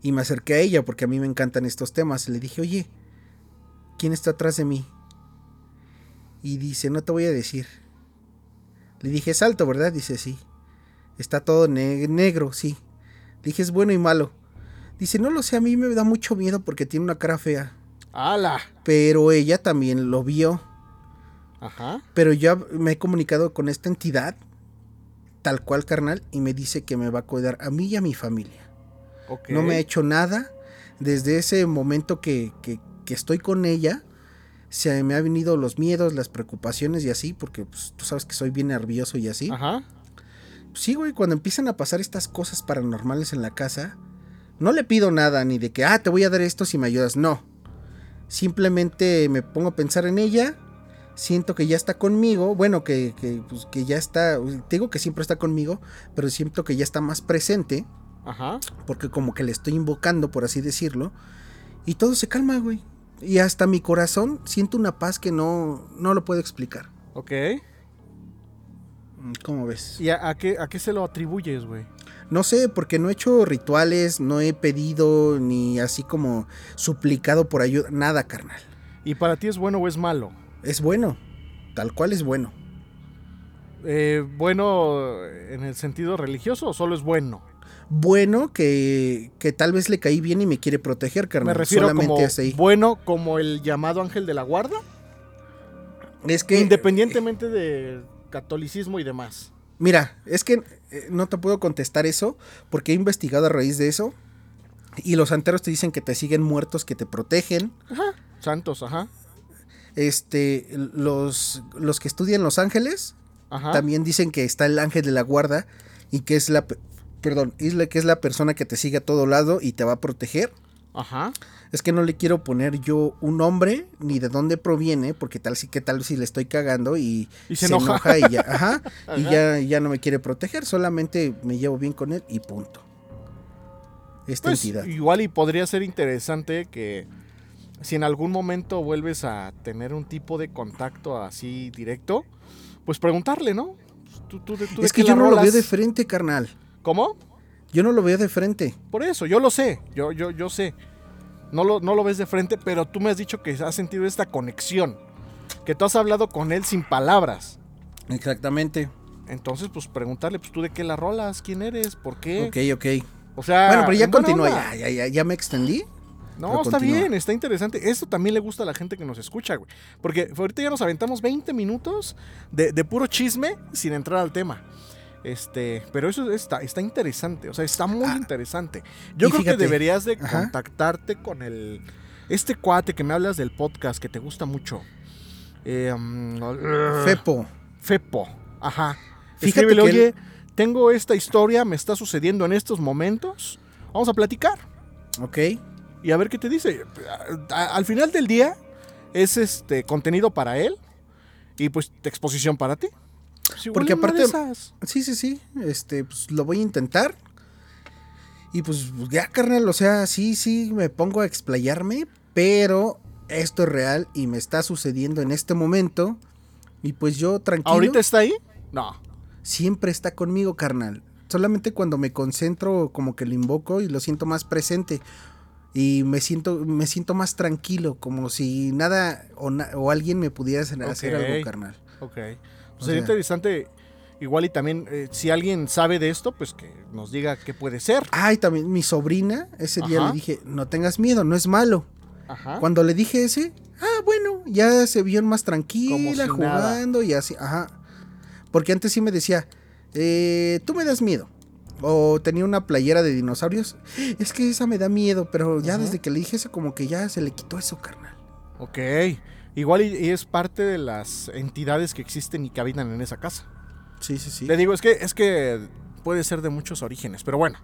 Y me acerqué a ella porque a mí me encantan estos temas. Le dije, oye, ¿quién está atrás de mí? Y dice, no te voy a decir. Le dije, es alto, ¿verdad? Dice, sí. Está todo ne negro, sí. Le dije, es bueno y malo. Dice, no lo sé, a mí me da mucho miedo porque tiene una cara fea. ¡Hala! Pero ella también lo vio. Ajá. Pero ya me he comunicado con esta entidad, tal cual carnal, y me dice que me va a cuidar a mí y a mi familia. Okay. No me ha hecho nada. Desde ese momento que, que, que estoy con ella, se me han venido los miedos, las preocupaciones y así, porque pues, tú sabes que soy bien nervioso y así. Ajá. Sí, güey, cuando empiezan a pasar estas cosas paranormales en la casa, no le pido nada, ni de que, ah, te voy a dar esto si me ayudas, no. Simplemente me pongo a pensar en ella, siento que ya está conmigo, bueno, que, que, pues, que ya está, te digo que siempre está conmigo, pero siento que ya está más presente, Ajá. porque como que le estoy invocando, por así decirlo, y todo se calma, güey. Y hasta mi corazón siento una paz que no, no lo puedo explicar. Ok. ¿Cómo ves? ¿Y a, a qué, a qué se lo atribuyes, güey? No sé, porque no he hecho rituales, no he pedido ni así como suplicado por ayuda, nada, carnal. ¿Y para ti es bueno o es malo? Es bueno, tal cual es bueno. Eh, ¿Bueno en el sentido religioso o solo es bueno? Bueno que, que tal vez le caí bien y me quiere proteger, carnal. Me refiero Solamente como así. bueno como el llamado ángel de la guarda, Es que independientemente de catolicismo y demás. Mira, es que eh, no te puedo contestar eso porque he investigado a raíz de eso. Y los santeros te dicen que te siguen muertos, que te protegen. Ajá. Santos, ajá. Este, los, los que estudian Los Ángeles Ajá. también dicen que está el ángel de la guarda y que es la, pe- perdón, es la que es la persona que te sigue a todo lado y te va a proteger. Ajá. Es que no le quiero poner yo un nombre ni de dónde proviene, porque tal sí que tal si le estoy cagando y, Y se enoja. y ya, ajá, y ya, ya no me quiere proteger, solamente me llevo bien con él y punto. Esta Pues entidad. igual y podría ser interesante que si en algún momento vuelves a tener un tipo de contacto así directo, pues preguntarle, ¿no? Tú- tú de- tú de Es que yo no lo veo de frente, carnal. ¿Cómo? Yo no lo veo de frente. Por eso, yo lo sé, yo, yo, yo sé. No lo, no lo ves de frente, pero tú me has dicho que has sentido esta conexión. Que tú has hablado con él sin palabras. Exactamente. Entonces, pues preguntarle, pues tú de qué la rolas, quién eres, por qué. Ok, ok. O sea, bueno, pero ya continúa, ya, ya, ya me extendí. No, Pero está continúa. bien, está interesante. Esto también le gusta a la gente que nos escucha, güey. Porque ahorita ya nos aventamos 20 minutos de, de puro chisme sin entrar al tema. Este, pero eso está, está interesante, o sea, está muy Ah, interesante. Yo creo fíjate, que deberías de ajá. contactarte con el este cuate que me hablas del podcast que te gusta mucho. Eh, um, Fepo. Fepo, ajá. Fíjate Escríbele, que oye, él- tengo esta historia, me está sucediendo en estos momentos. Vamos a platicar Ok. Y a ver qué te dice. Al final del día es este contenido para él y pues exposición para ti. Pues Porque aparte-. Sí, sí, sí. Este, pues lo voy a intentar. Y pues ya, carnal, o sea, sí, sí, me pongo a explayarme, pero esto es real y me está sucediendo en este momento. Y pues yo tranquilo. ¿Ahorita está ahí? No. siempre está conmigo, carnal. Solamente cuando me concentro, como que lo invoco y lo siento más presente. Y me siento, me siento más tranquilo, como si nada o, na- o alguien me pudiera hacer, algo, carnal. Ok. Pues O sería sea- interesante. Igual y también, eh, si alguien sabe de esto, pues que nos diga qué puede ser. Ay, también mi sobrina, ese día le dije, no tengas miedo, no es malo. Ajá. Cuando le dije ese, ah, bueno, ya se vio más tranquila, nada. jugando y así, ajá. Porque antes sí me decía, eh, tú me das miedo. O tenía una playera de dinosaurios. Es que esa me da miedo, pero ya desde que le dije eso, como que ya se le quitó eso, carnal. Ok. Igual y, y es parte de las entidades que existen y que habitan en esa casa. Sí, sí, sí. Le digo, es que, es que puede ser de muchos orígenes, pero bueno.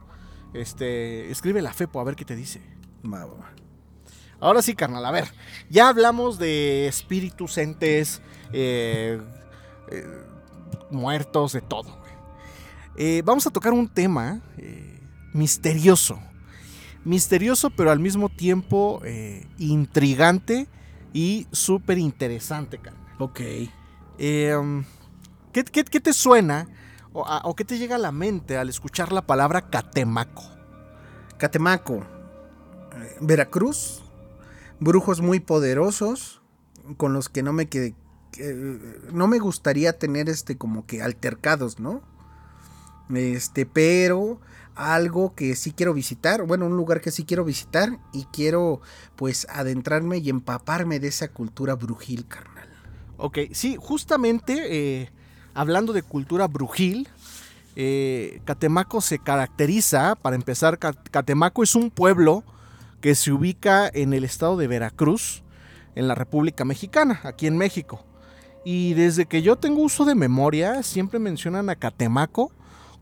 Este, escribe la FEPO a ver qué te dice. Va, va, va. Ahora sí, carnal, a ver. Ya hablamos de espíritus, entes, eh, eh, muertos, de todo. Eh, vamos a tocar un tema eh, misterioso. Misterioso, pero al mismo tiempo eh, intrigante y súper interesante. Ok. Eh, ¿qué, qué, qué te suena o, a- o qué te llega a la mente al escuchar la palabra catemaco? Catemaco, eh, Veracruz, brujos muy poderosos con los que no me que, que, no me gustaría tener este como que altercados, ¿no? Este, pero algo que sí quiero visitar, bueno, un lugar que sí quiero visitar y quiero pues adentrarme y empaparme de esa cultura brujil, carnal. Ok, sí, justamente eh, hablando de cultura brujil, eh, Catemaco se caracteriza, para empezar, Ca- Catemaco es un pueblo que se ubica en el estado de Veracruz, en la República Mexicana, aquí en México. Y desde que yo tengo uso de memoria, siempre mencionan a Catemaco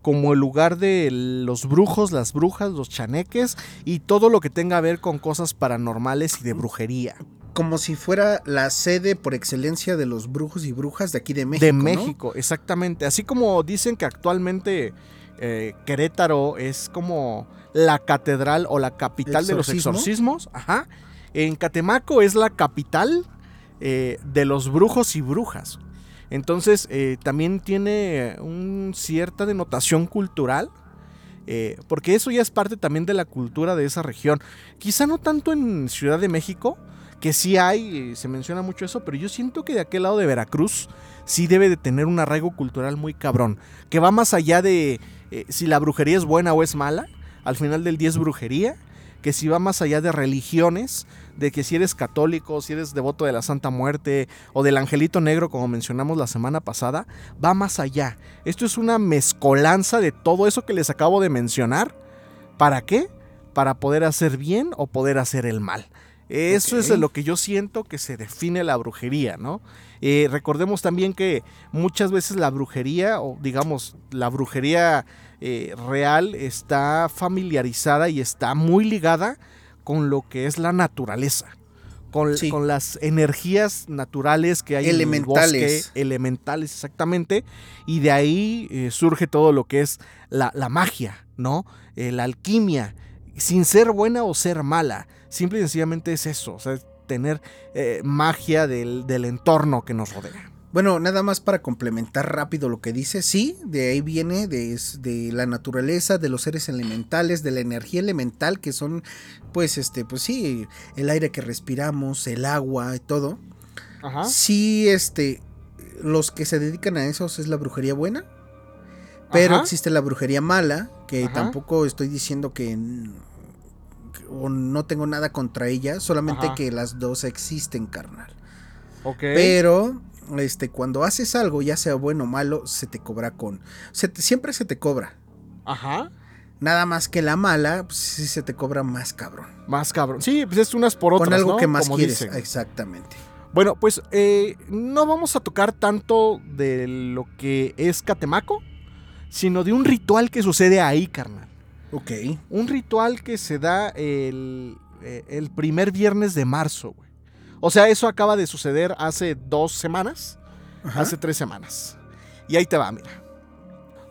como el lugar de los brujos, las brujas, los chaneques y todo lo que tenga a ver con cosas paranormales y de brujería. Como si fuera la sede por excelencia de los brujos y brujas de aquí de México. de ¿no? México, exactamente. Así como dicen que actualmente eh, Querétaro es como la catedral o la capital de los ¿Exorcismo? exorcismos. Ajá. En Catemaco es la capital eh, de los brujos y brujas. Entonces eh, también tiene una cierta denotación cultural. eh, porque eso ya es parte también de la cultura de esa región. Quizá no tanto en Ciudad de México, que sí hay, eh, se menciona mucho eso, pero yo siento que de aquel lado de Veracruz sí debe de tener un arraigo cultural muy cabrón, que va más allá de si la brujería es buena o es mala, al final del día es brujería, que si va más allá de religiones, de que si eres católico, si eres devoto de la Santa Muerte o del Angelito Negro, como mencionamos la semana pasada, va más allá. Esto es una mezcolanza de todo eso que les acabo de mencionar. ¿Para qué? Para poder hacer bien o poder hacer el mal. Eso es de Ok. lo que yo siento que se define la brujería, ¿no? Eh, recordemos también que muchas veces la brujería, o digamos, la brujería eh, real está familiarizada y está muy ligada con lo que es la naturaleza. Con, Sí. con las energías naturales que hay en el bosque, elementales exactamente, y de ahí eh, surge todo lo que es la, la magia, ¿no? Eh, la alquimia, sin ser buena o ser mala, simple y sencillamente es eso, o sea, es tener eh, magia del, del entorno que nos rodea. Bueno, nada más para complementar rápido lo que dice, sí, de ahí viene de, la naturaleza, de los seres elementales, de la energía elemental que son, pues, este, pues sí, el aire que respiramos, el agua y todo. Ajá. Sí, este, los que se dedican a eso es la brujería buena, pero Ajá. existe la brujería mala, que Ajá. tampoco estoy diciendo que, o no tengo nada contra ella, solamente que las dos existen, carnal. Ok. Pero este cuando haces algo, ya sea bueno o malo, se te cobra con se te- siempre se te cobra. Ajá. Nada más que la mala, pues sí se te cobra más cabrón. Más cabrón. Sí, pues es unas por otras, con algo ¿no? que más Como quieres, dicen. exactamente. Bueno, pues eh, no vamos a tocar tanto de lo que es Catemaco, sino de un ritual que sucede ahí, carnal. Ok. Un ritual que se da el, eh, el primer viernes de marzo, güey. O sea, eso acaba de suceder hace dos semanas, Ajá. hace tres semanas. Y ahí te va, mira.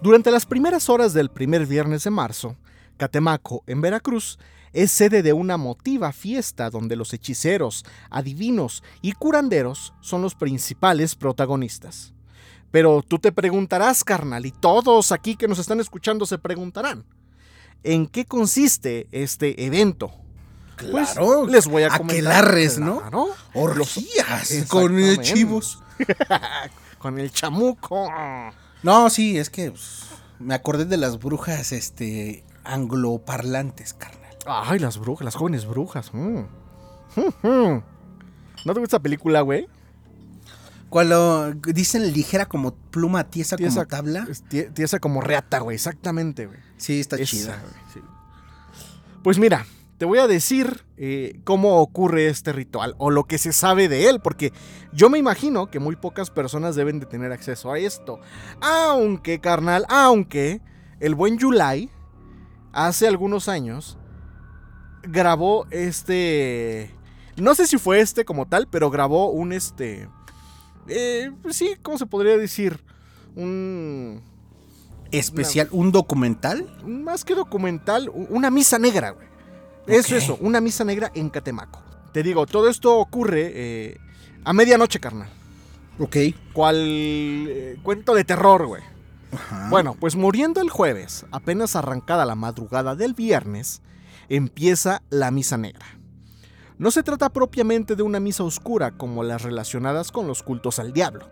Durante las primeras horas del primer viernes de marzo, Catemaco, en Veracruz, es sede de una motiva fiesta donde los hechiceros, adivinos y curanderos son los principales protagonistas. Pero tú te preguntarás, carnal, y todos aquí que nos están escuchando se preguntarán, ¿en qué consiste este evento? Pues, Claro. les voy a comentar. aquelarres, ¿no? Claro, Orgías con eh, chivos. con el chamuco. No, sí, es que pues, me acordé de las brujas este angloparlantes, carnal. Ay, las brujas, las jóvenes brujas. mm. ¿No te gusta esta película, güey? Cuando dicen ligera como pluma, tiesa, Tiesa- como tabla. Es tie- Tiesa como reata, güey, exactamente, güey. Sí, está chida. güey, sí. Pues mira, te voy a decir eh, cómo ocurre este ritual o lo que se sabe de él, porque yo me imagino que muy pocas personas deben de tener acceso a esto. Aunque, carnal, aunque el buen Yulai, hace algunos años, grabó este... No sé si fue este como tal, pero grabó un este... eh, pues sí, ¿cómo se podría decir? Un... especial, un documental. Más que documental, una misa negra, güey. Es Ok. eso, una misa negra en Catemaco. Te digo, todo esto ocurre eh, a medianoche, carnal. Ok. Cual eh, cuento de terror, güey. Ajá. Bueno, pues muriendo el jueves, apenas arrancada la madrugada del viernes, empieza la misa negra. No se trata propiamente de una misa oscura como las relacionadas con los cultos al diablo,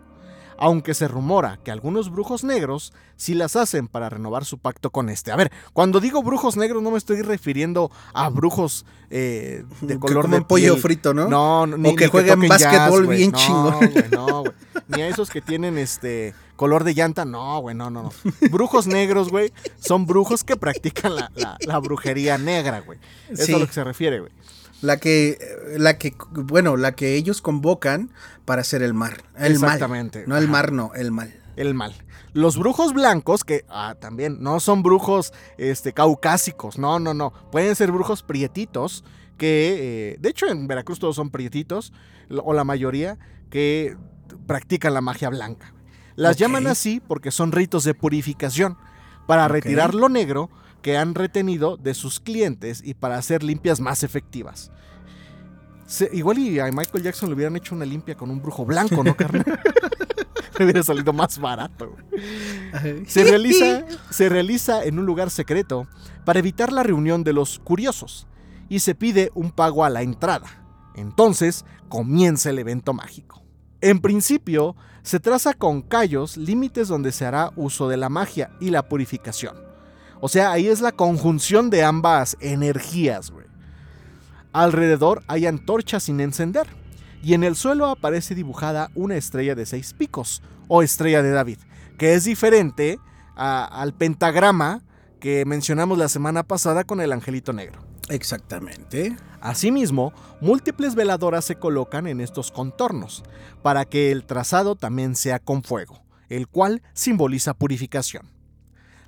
aunque se rumora que algunos brujos negros sí las hacen para renovar su pacto con este. A ver, cuando digo brujos negros no me estoy refiriendo a brujos eh, de Que color comen de pollo piel. frito, ¿no? No, no, ni, O que ni jueguen toquen básquetbol güey. bien no, chingón. Güey, no, güey. Ni a esos que tienen este color de llanta, no, güey, no, no, no. Brujos negros, güey, son brujos que practican la, la- la brujería negra, güey. Eso Sí. es a lo que se refiere, güey. La que, la que, bueno, la que ellos convocan para hacer el mar. El Exactamente. mal. No el mar, no, el mal. El mal. Los brujos blancos, que ah, también no son brujos este, caucásicos, no, no, no. Pueden ser brujos prietitos, que eh, de hecho en Veracruz todos son prietitos, o la mayoría, que practican la magia blanca. Las llaman así porque son ritos de purificación, para retirar lo negro que han retenido de sus clientes y para hacer limpias más efectivas. Se- igual y a Michael Jackson le hubieran hecho una limpia con un brujo blanco, ¿no, carnal? Le hubiera salido más barato. Se realiza, se realiza en un lugar secreto para evitar la reunión de los curiosos y se pide un pago a la entrada. Entonces comienza el evento mágico. En principio, se traza con callos límites donde se hará uso de la magia y la purificación. O sea, ahí es la conjunción de ambas energías, güey. Alrededor hay antorchas sin encender y en el suelo aparece dibujada una estrella de seis picos o estrella de David, que es diferente a- al pentagrama que mencionamos la semana pasada con el angelito negro. Exactamente. Asimismo, múltiples veladoras se colocan en estos contornos para que el trazado también sea con fuego, el cual simboliza purificación.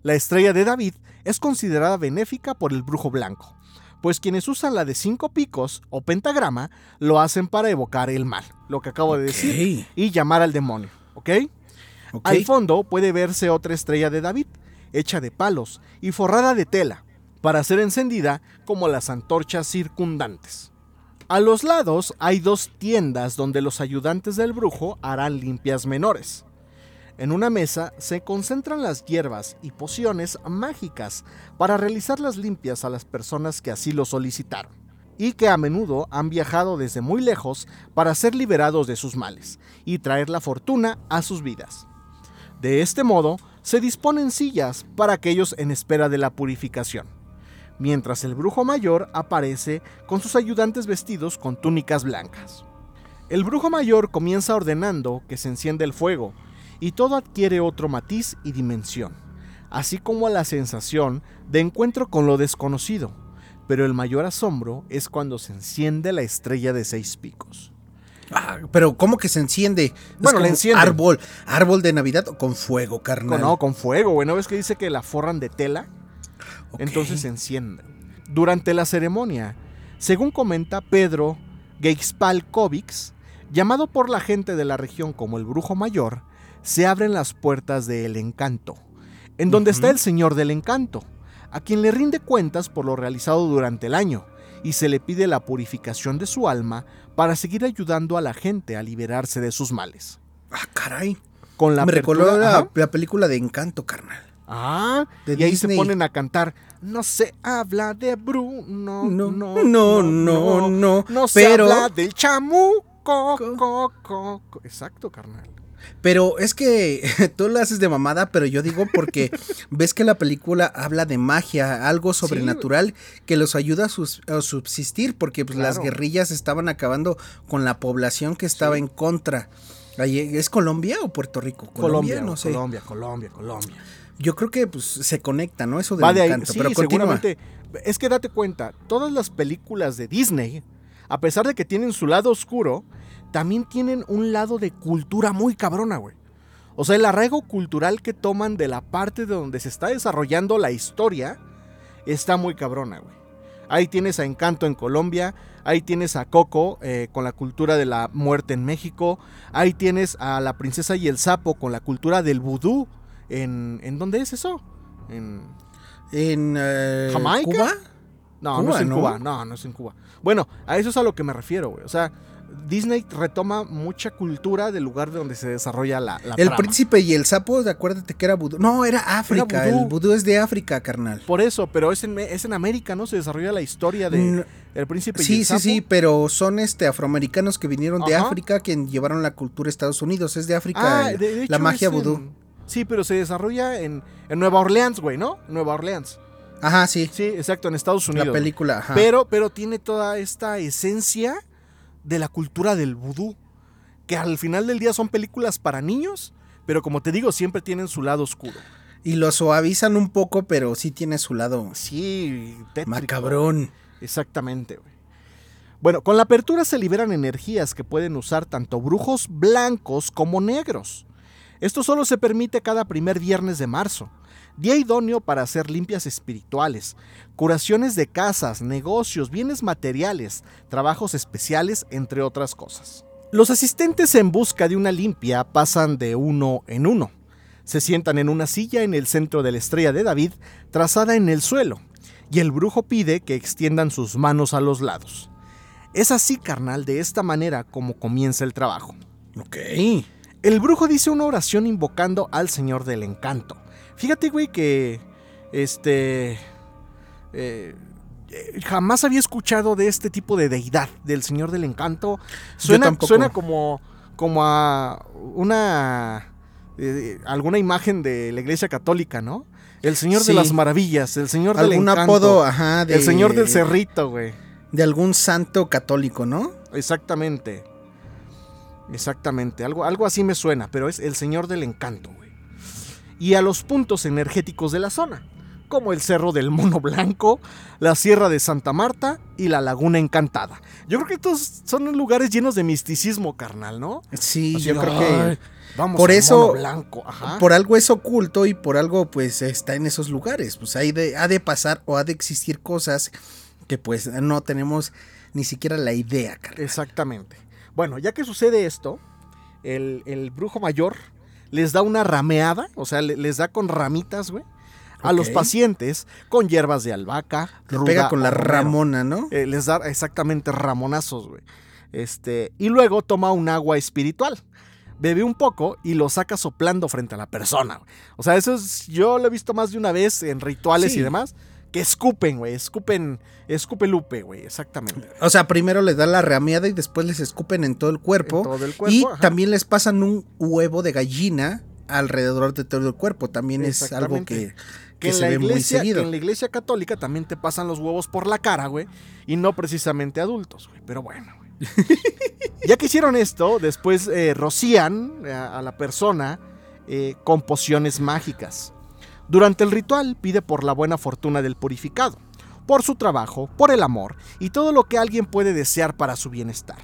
La estrella de David es considerada benéfica por el brujo blanco, pues quienes usan la de cinco picos o pentagrama lo hacen para evocar el mal, lo que acabo de decir, y llamar al demonio, ¿ok? ok. Al fondo puede verse otra estrella de David, hecha de palos y forrada de tela, para ser encendida como las antorchas circundantes. A los lados hay dos tiendas donde los ayudantes del brujo harán limpias menores. En una mesa se concentran las hierbas y pociones mágicas para realizar las limpias a las personas que así lo solicitaron, y que a menudo han viajado desde muy lejos para ser liberados de sus males y traer la fortuna a sus vidas. De este modo, se disponen sillas para aquellos en espera de la purificación, mientras el brujo mayor aparece con sus ayudantes vestidos con túnicas blancas. El brujo mayor comienza ordenando que se encienda el fuego, y todo adquiere otro matiz y dimensión, así como la sensación de encuentro con lo desconocido, pero el mayor asombro es cuando se enciende la estrella de seis picos. Ah, pero ¿cómo que se enciende? Bueno, le como encienden. Árbol, árbol de Navidad o con fuego, carnal. No, con fuego, güey. ¿No ves que dice que la forran de tela? Entonces se enciende. Durante la ceremonia, según comenta Pedro Geixpal-Kovics, llamado por la gente de la región como el brujo mayor, se abren las puertas del encanto, en donde está el señor del encanto, a quien le rinde cuentas por lo realizado durante el año, y se le pide la purificación de su alma para seguir ayudando a la gente a liberarse de sus males. Ah, caray. Con la Me recordó la, película de Encanto, carnal. Ah, De y ahí se ponen a cantar. No se habla de Bruno. No, No, no, no, no. No se pero, habla del chamuco. Co- co- co- co- Exacto, carnal. Pero es que tú lo haces de mamada, pero yo digo porque ves que la película habla de magia, algo sobrenatural que los ayuda a, sus- a subsistir, porque pues, las guerrillas estaban acabando con la población que estaba Sí. en contra. Ahí- ¿Es Colombia o Puerto Rico? Colombia, no sé. Colombia, Colombia, Colombia. Yo creo que pues se conecta, ¿no? Eso del Va de ahí. encanto. Sí, pero continúa. seguramente. Es que date cuenta, todas las películas de Disney, a pesar de que tienen su lado oscuro, también tienen un lado de cultura muy cabrona, güey. O sea, el arraigo cultural que toman de la parte de donde se está desarrollando la historia está muy cabrona, güey. Ahí tienes a Encanto en Colombia, ahí tienes a Coco eh, con la cultura de la muerte en México, ahí tienes a la princesa y el sapo con la cultura del vudú en, ¿en dónde es eso? En ¿En eh, ¿Jamaica? Cuba? No, no es en ¿no? Cuba. No, no es en Cuba. Bueno, a eso es a lo que me refiero, güey. O sea, Disney retoma mucha cultura del lugar de donde se desarrolla la, la El trama. príncipe y el sapo, acuérdate que era vudú. No, era África. vudú. El vudú es de África, carnal. Por eso, pero es en, es en América, ¿no? Se desarrolla la historia de el príncipe y Sí, el sí, sapo. sí, pero son este afroamericanos que vinieron de. África, que llevaron la cultura a Estados Unidos. Es de África Ah, el- de- de la magia en- vudú. Sí, pero se desarrolla en, en Nueva Orleans, güey, ¿no? Nueva Orleans. Ajá, sí. Sí, exacto, en Estados Unidos. la película, ajá. Pero, pero tiene toda esta esencia de la cultura del vudú. Que al final del día son películas para niños, pero como te digo, siempre tienen su lado oscuro. Y lo suavizan un poco, pero sí tiene su lado Sí, tétrico. macabrón. Exactamente, güey. Bueno, con la apertura se liberan energías que pueden usar tanto brujos blancos como negros. Esto solo se permite cada primer viernes de marzo, día idóneo para hacer limpias espirituales, curaciones de casas, negocios, bienes materiales, trabajos especiales, entre otras cosas. Los asistentes en busca de una limpia pasan de uno en uno. Se sientan en una silla en el centro de la estrella de David, trazada en el suelo, y el brujo pide que extiendan sus manos a los lados. Es así, carnal, de esta manera como comienza el trabajo. Ok. El brujo dice una oración invocando al Señor del Encanto. Fíjate, güey, que este eh, jamás había escuchado de este tipo de deidad del Señor del Encanto. Suena, suena como como a una eh, alguna imagen de la Iglesia Católica, ¿no? El Señor Sí. de las Maravillas, el Señor del Algún Encanto, apodo, ajá, de, el Señor del Cerrito, güey. de algún santo católico, ¿no? Exactamente. Exactamente. Algo, algo así me suena, pero es el Señor del Encanto, güey. Y a los puntos energéticos de la zona, como el Cerro del Mono Blanco, la Sierra de Santa Marta y la Laguna Encantada. Yo creo que estos son lugares llenos de misticismo, carnal, ¿no? Sí, Así, yo creo que Vamos por eso- Mono Blanco. Ajá. por algo es oculto y por algo pues está en esos lugares. Pues de, ha de pasar o ha de existir cosas que pues no tenemos ni siquiera la idea, carnal. Exactamente. Bueno, ya que sucede esto, el, el brujo mayor les da una rameada, o sea, le- les da con ramitas, güey, a los pacientes con hierbas de albahaca. Le ruda pega con la romero. ramona, ¿no? Eh, les da exactamente ramonazos, güey. Este, y luego toma un agua espiritual. Bebe un poco y lo saca soplando frente a la persona. güey. O sea, eso es, yo lo he visto más de una vez en rituales Sí. y demás, que escupen, güey, escupen, escupe lupe, güey, exactamente. O sea, primero les da la rameada y después les escupen en todo el cuerpo. En todo el cuerpo, y ajá. también les pasan un huevo de gallina alrededor de todo el cuerpo. También es algo que, que, que se ve muy iglesia, que seguido. en la iglesia católica también te pasan los huevos por la cara, güey, y no precisamente adultos, güey, pero bueno, güey. ya que hicieron esto, después eh, rocían a, a la persona eh, con pociones mágicas. Durante el ritual pide por la buena fortuna del purificado, por su trabajo, por el amor y todo lo que alguien puede desear para su bienestar.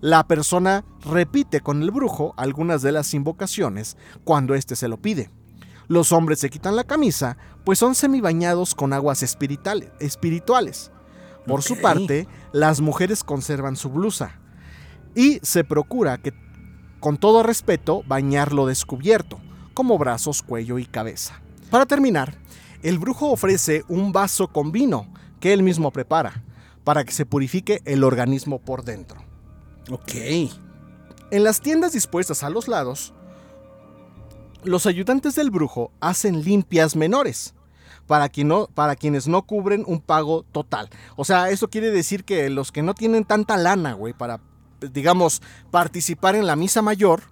La persona repite con el brujo algunas de las invocaciones cuando éste se lo pide. Los hombres se quitan la camisa, pues son semibañados con aguas espirituales. Por su parte, las mujeres conservan su blusa y se procura que, con todo respeto, bañarlo descubierto, como brazos, cuello y cabeza. Para terminar, el brujo ofrece un vaso con vino que él mismo prepara, para que se purifique el organismo por dentro. Ok. En las tiendas dispuestas a los lados, los ayudantes del brujo hacen limpias menores para, quien no- para quienes no cubren un pago total. O sea, eso quiere decir que los que no tienen tanta lana, güey, para, digamos, participar en la misa mayor,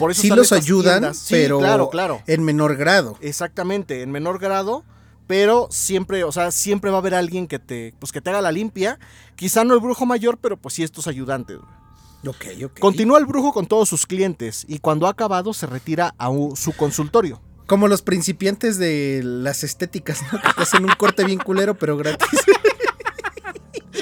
por eso Sí los ayudan. Sí, pero claro, claro. en menor grado. Exactamente, en menor grado, pero siempre, o sea, siempre va a haber alguien que te, pues que te haga la limpia. Quizá no el brujo mayor, pero pues sí estos ayudantes. Ok, ok. Continúa el brujo con todos sus clientes y cuando ha acabado se retira a u- su consultorio. Como los principiantes de las estéticas, ¿no? Que te hacen un corte bien culero, pero gratis.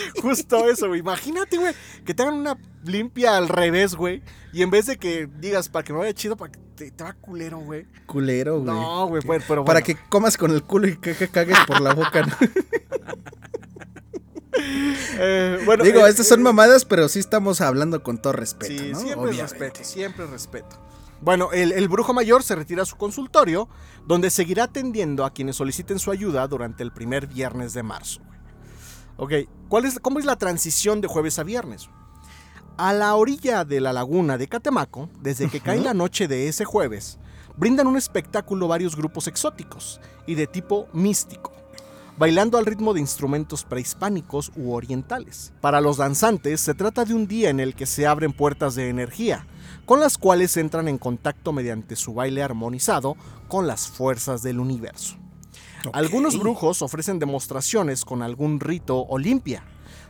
Justo eso, güey. Imagínate, güey, que te hagan una limpia al revés, güey. Y en vez de que digas, para que me vaya chido, para que te, te va culero, güey. Culero, güey. No, güey, pero Para que comas con el culo y que, que cagues por la boca. ¿no? Eh, bueno, Digo, eh, estas son eh, mamadas, pero sí estamos hablando con todo respeto, Sí, ¿no? siempre Obviamente. respeto, siempre respeto. Bueno, el, el brujo mayor se retira a su consultorio, donde seguirá atendiendo a quienes soliciten su ayuda durante el primer viernes de marzo. Ok, ¿cuál es, ¿cómo es la transición de jueves a viernes? A la orilla de la laguna de Catemaco, desde que cae la noche de ese jueves, brindan un espectáculo varios grupos exóticos y de tipo místico, bailando al ritmo de instrumentos prehispánicos u orientales. Para los danzantes se trata de un día en el que se abren puertas de energía, con las cuales entran en contacto mediante su baile armonizado con las fuerzas del universo. Algunos brujos ofrecen demostraciones con algún rito o limpia,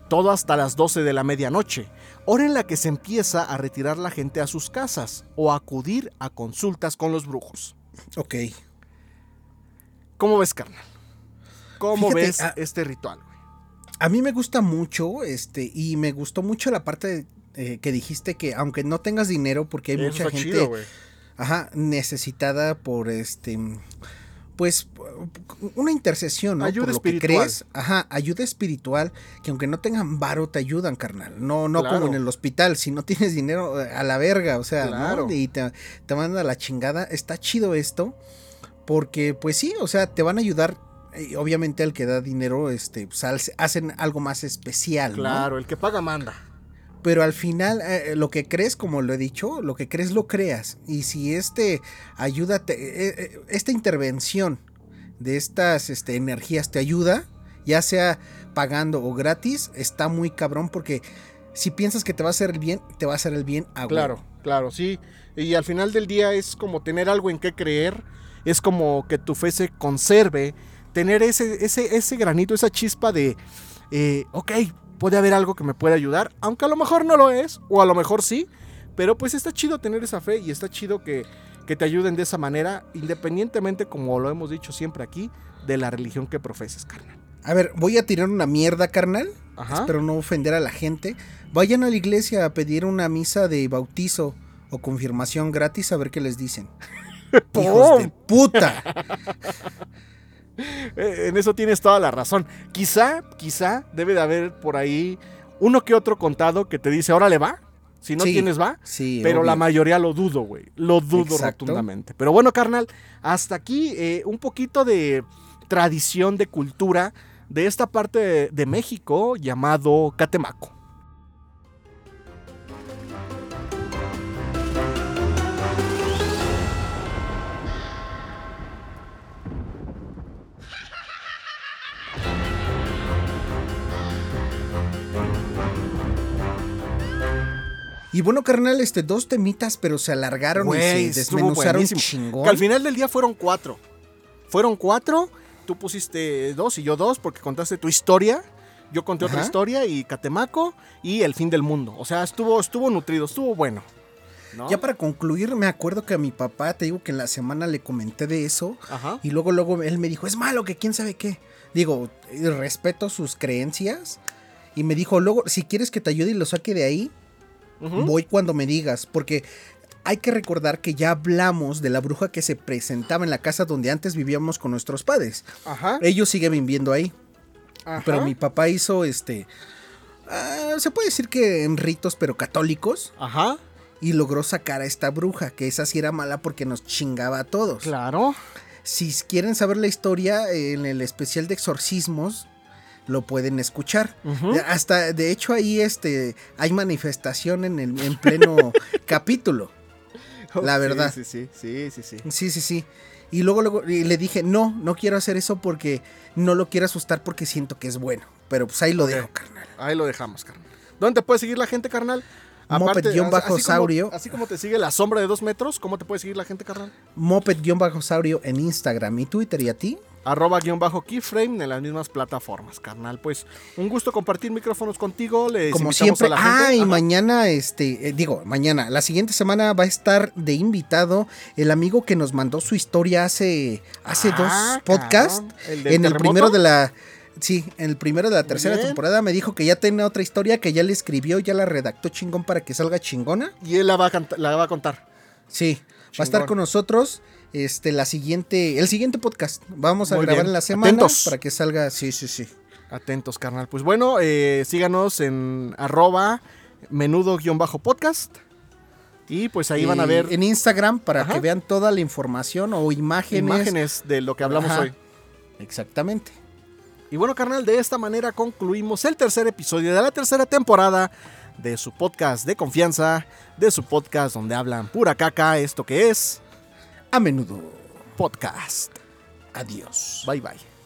todo hasta las 12 de la medianoche, hora en la que se empieza a retirar la gente a sus casas o a acudir a consultas con los brujos. Ok. ¿Cómo ves, carnal? ¿Cómo Fíjate, ves ah, este ritual? A mí me gusta mucho, este, y me gustó mucho la parte eh, que dijiste que aunque no tengas dinero, porque hay Eso mucha gente, chido, ajá, necesitada por este, pues, una intercesión, ¿no? Ayuda por lo espiritual. que crees, ajá, ayuda espiritual, que aunque no tengan varo te ayudan, carnal. No, no Claro. como en el hospital, si no tienes dinero eh, a la verga, o sea, Claro. ¿no? Y te, te mandan a la chingada. Está chido esto, porque, pues sí, o sea, te van a ayudar. y obviamente el que da dinero, este, pues, hacen algo más especial, ¿no? Claro, el que paga manda. Pero al final, eh, lo que crees, como lo he dicho, lo que crees lo creas. Y si este ayuda, te- eh, eh, esta intervención de estas este, energías te ayuda, ya sea pagando o gratis, está muy cabrón porque si piensas que te va a hacer el bien, te va a hacer el bien a. Claro, claro, sí. Y al final del día es como tener algo en qué creer, es como que tu fe se conserve, tener ese, ese, ese granito, esa chispa de, eh, ok, puede haber algo que me pueda ayudar, aunque a lo mejor no lo es, o a lo mejor sí, pero pues está chido tener esa fe y está chido que, que te ayuden de esa manera, independientemente, como lo hemos dicho siempre aquí, de la religión que profeses, carnal. A ver, voy a tirar una mierda, carnal. Ajá. Espero no ofender a la gente. Vayan a la iglesia a pedir una misa de bautizo o confirmación gratis a ver qué les dicen. Hijos de puta. Eh, En eso tienes toda la razón. Quizá, quizá debe de haber por ahí uno que otro contado que te dice, órale va. Si no Sí, tienes va. Sí, Pero la mayoría lo dudo, güey. Lo dudo Exacto. rotundamente. Pero bueno, carnal, hasta aquí eh, un poquito de tradición, de cultura de esta parte de, de México llamado Catemaco. Y bueno, carnal, este, dos temitas, pero se alargaron y se desmenuzaron chingón. Que al final del día fueron cuatro. Fueron cuatro. Tú pusiste dos y yo dos porque contaste tu historia. Yo conté otra historia y Catemaco y el fin del mundo. O sea, estuvo, estuvo nutrido, estuvo bueno. ¿no? Ya para concluir, me acuerdo que a mi papá, te digo que en la semana le comenté de eso. Ajá. Y luego, luego él me dijo, es malo, que quién sabe qué. Digo, respeto sus creencias. Y me dijo, luego, si quieres que te ayude y lo saque de ahí, Voy cuando me digas. Porque hay que recordar que ya hablamos de la bruja que se presentaba en la casa donde antes vivíamos con nuestros padres. Ajá. Ellos siguen viviendo ahí. ajá. Pero mi papá hizo este. ah, se puede decir que en ritos, pero católicos. Ajá. Y logró sacar a esta bruja, que esa sí era mala porque nos chingaba a todos. Claro. Si quieren saber la historia, eh, en el especial de exorcismos lo pueden escuchar. Hasta, de hecho, ahí este, hay manifestación en, el, en pleno capítulo. La verdad. Sí, sí, sí, sí, sí. Sí, sí, sí. Y luego, luego y le dije, no, no quiero hacer eso porque no lo quiero asustar porque siento que es bueno. Pero pues ahí lo Ok. dejo, carnal. Ahí lo dejamos, carnal. ¿Dónde te puede seguir la gente, carnal? Moped-bajo así. Así como te sigue la sombra de dos metros, ¿cómo te puede seguir la gente, carnal? Moped-saurio en Instagram y Twitter y a ti. Arroba guion bajo keyframe en las mismas plataformas, carnal. Pues un gusto compartir micrófonos contigo. Les Como siempre. a la gente. Ah, y Ajá. mañana, este, eh, digo, mañana, la siguiente semana va a estar de invitado el amigo que nos mandó su historia hace, hace Ah, dos podcasts. ¿El del En el primero de la. Sí, en el primero de la tercera bien. temporada me dijo que ya tiene otra historia, que ya le escribió, ya la redactó chingón para que salga chingona. Y él la va a, canta- la va a contar. Sí, va a estar con nosotros. Este, la siguiente, el siguiente podcast. Vamos a Muy grabar bien. en la semana Atentos. para que salga. Sí, sí, sí. Atentos, carnal. Pues bueno, eh, síganos en arroba menudo-podcast. Y pues ahí van a ver en Instagram para Ajá. que vean toda la información o imágenes. imágenes de lo que hablamos Ajá. hoy. Exactamente. Y bueno, carnal, de esta manera concluimos el tercer episodio de la tercera temporada de su podcast de confianza, de su podcast donde hablan pura caca, esto que es A menudo. podcast. Adiós. Bye bye.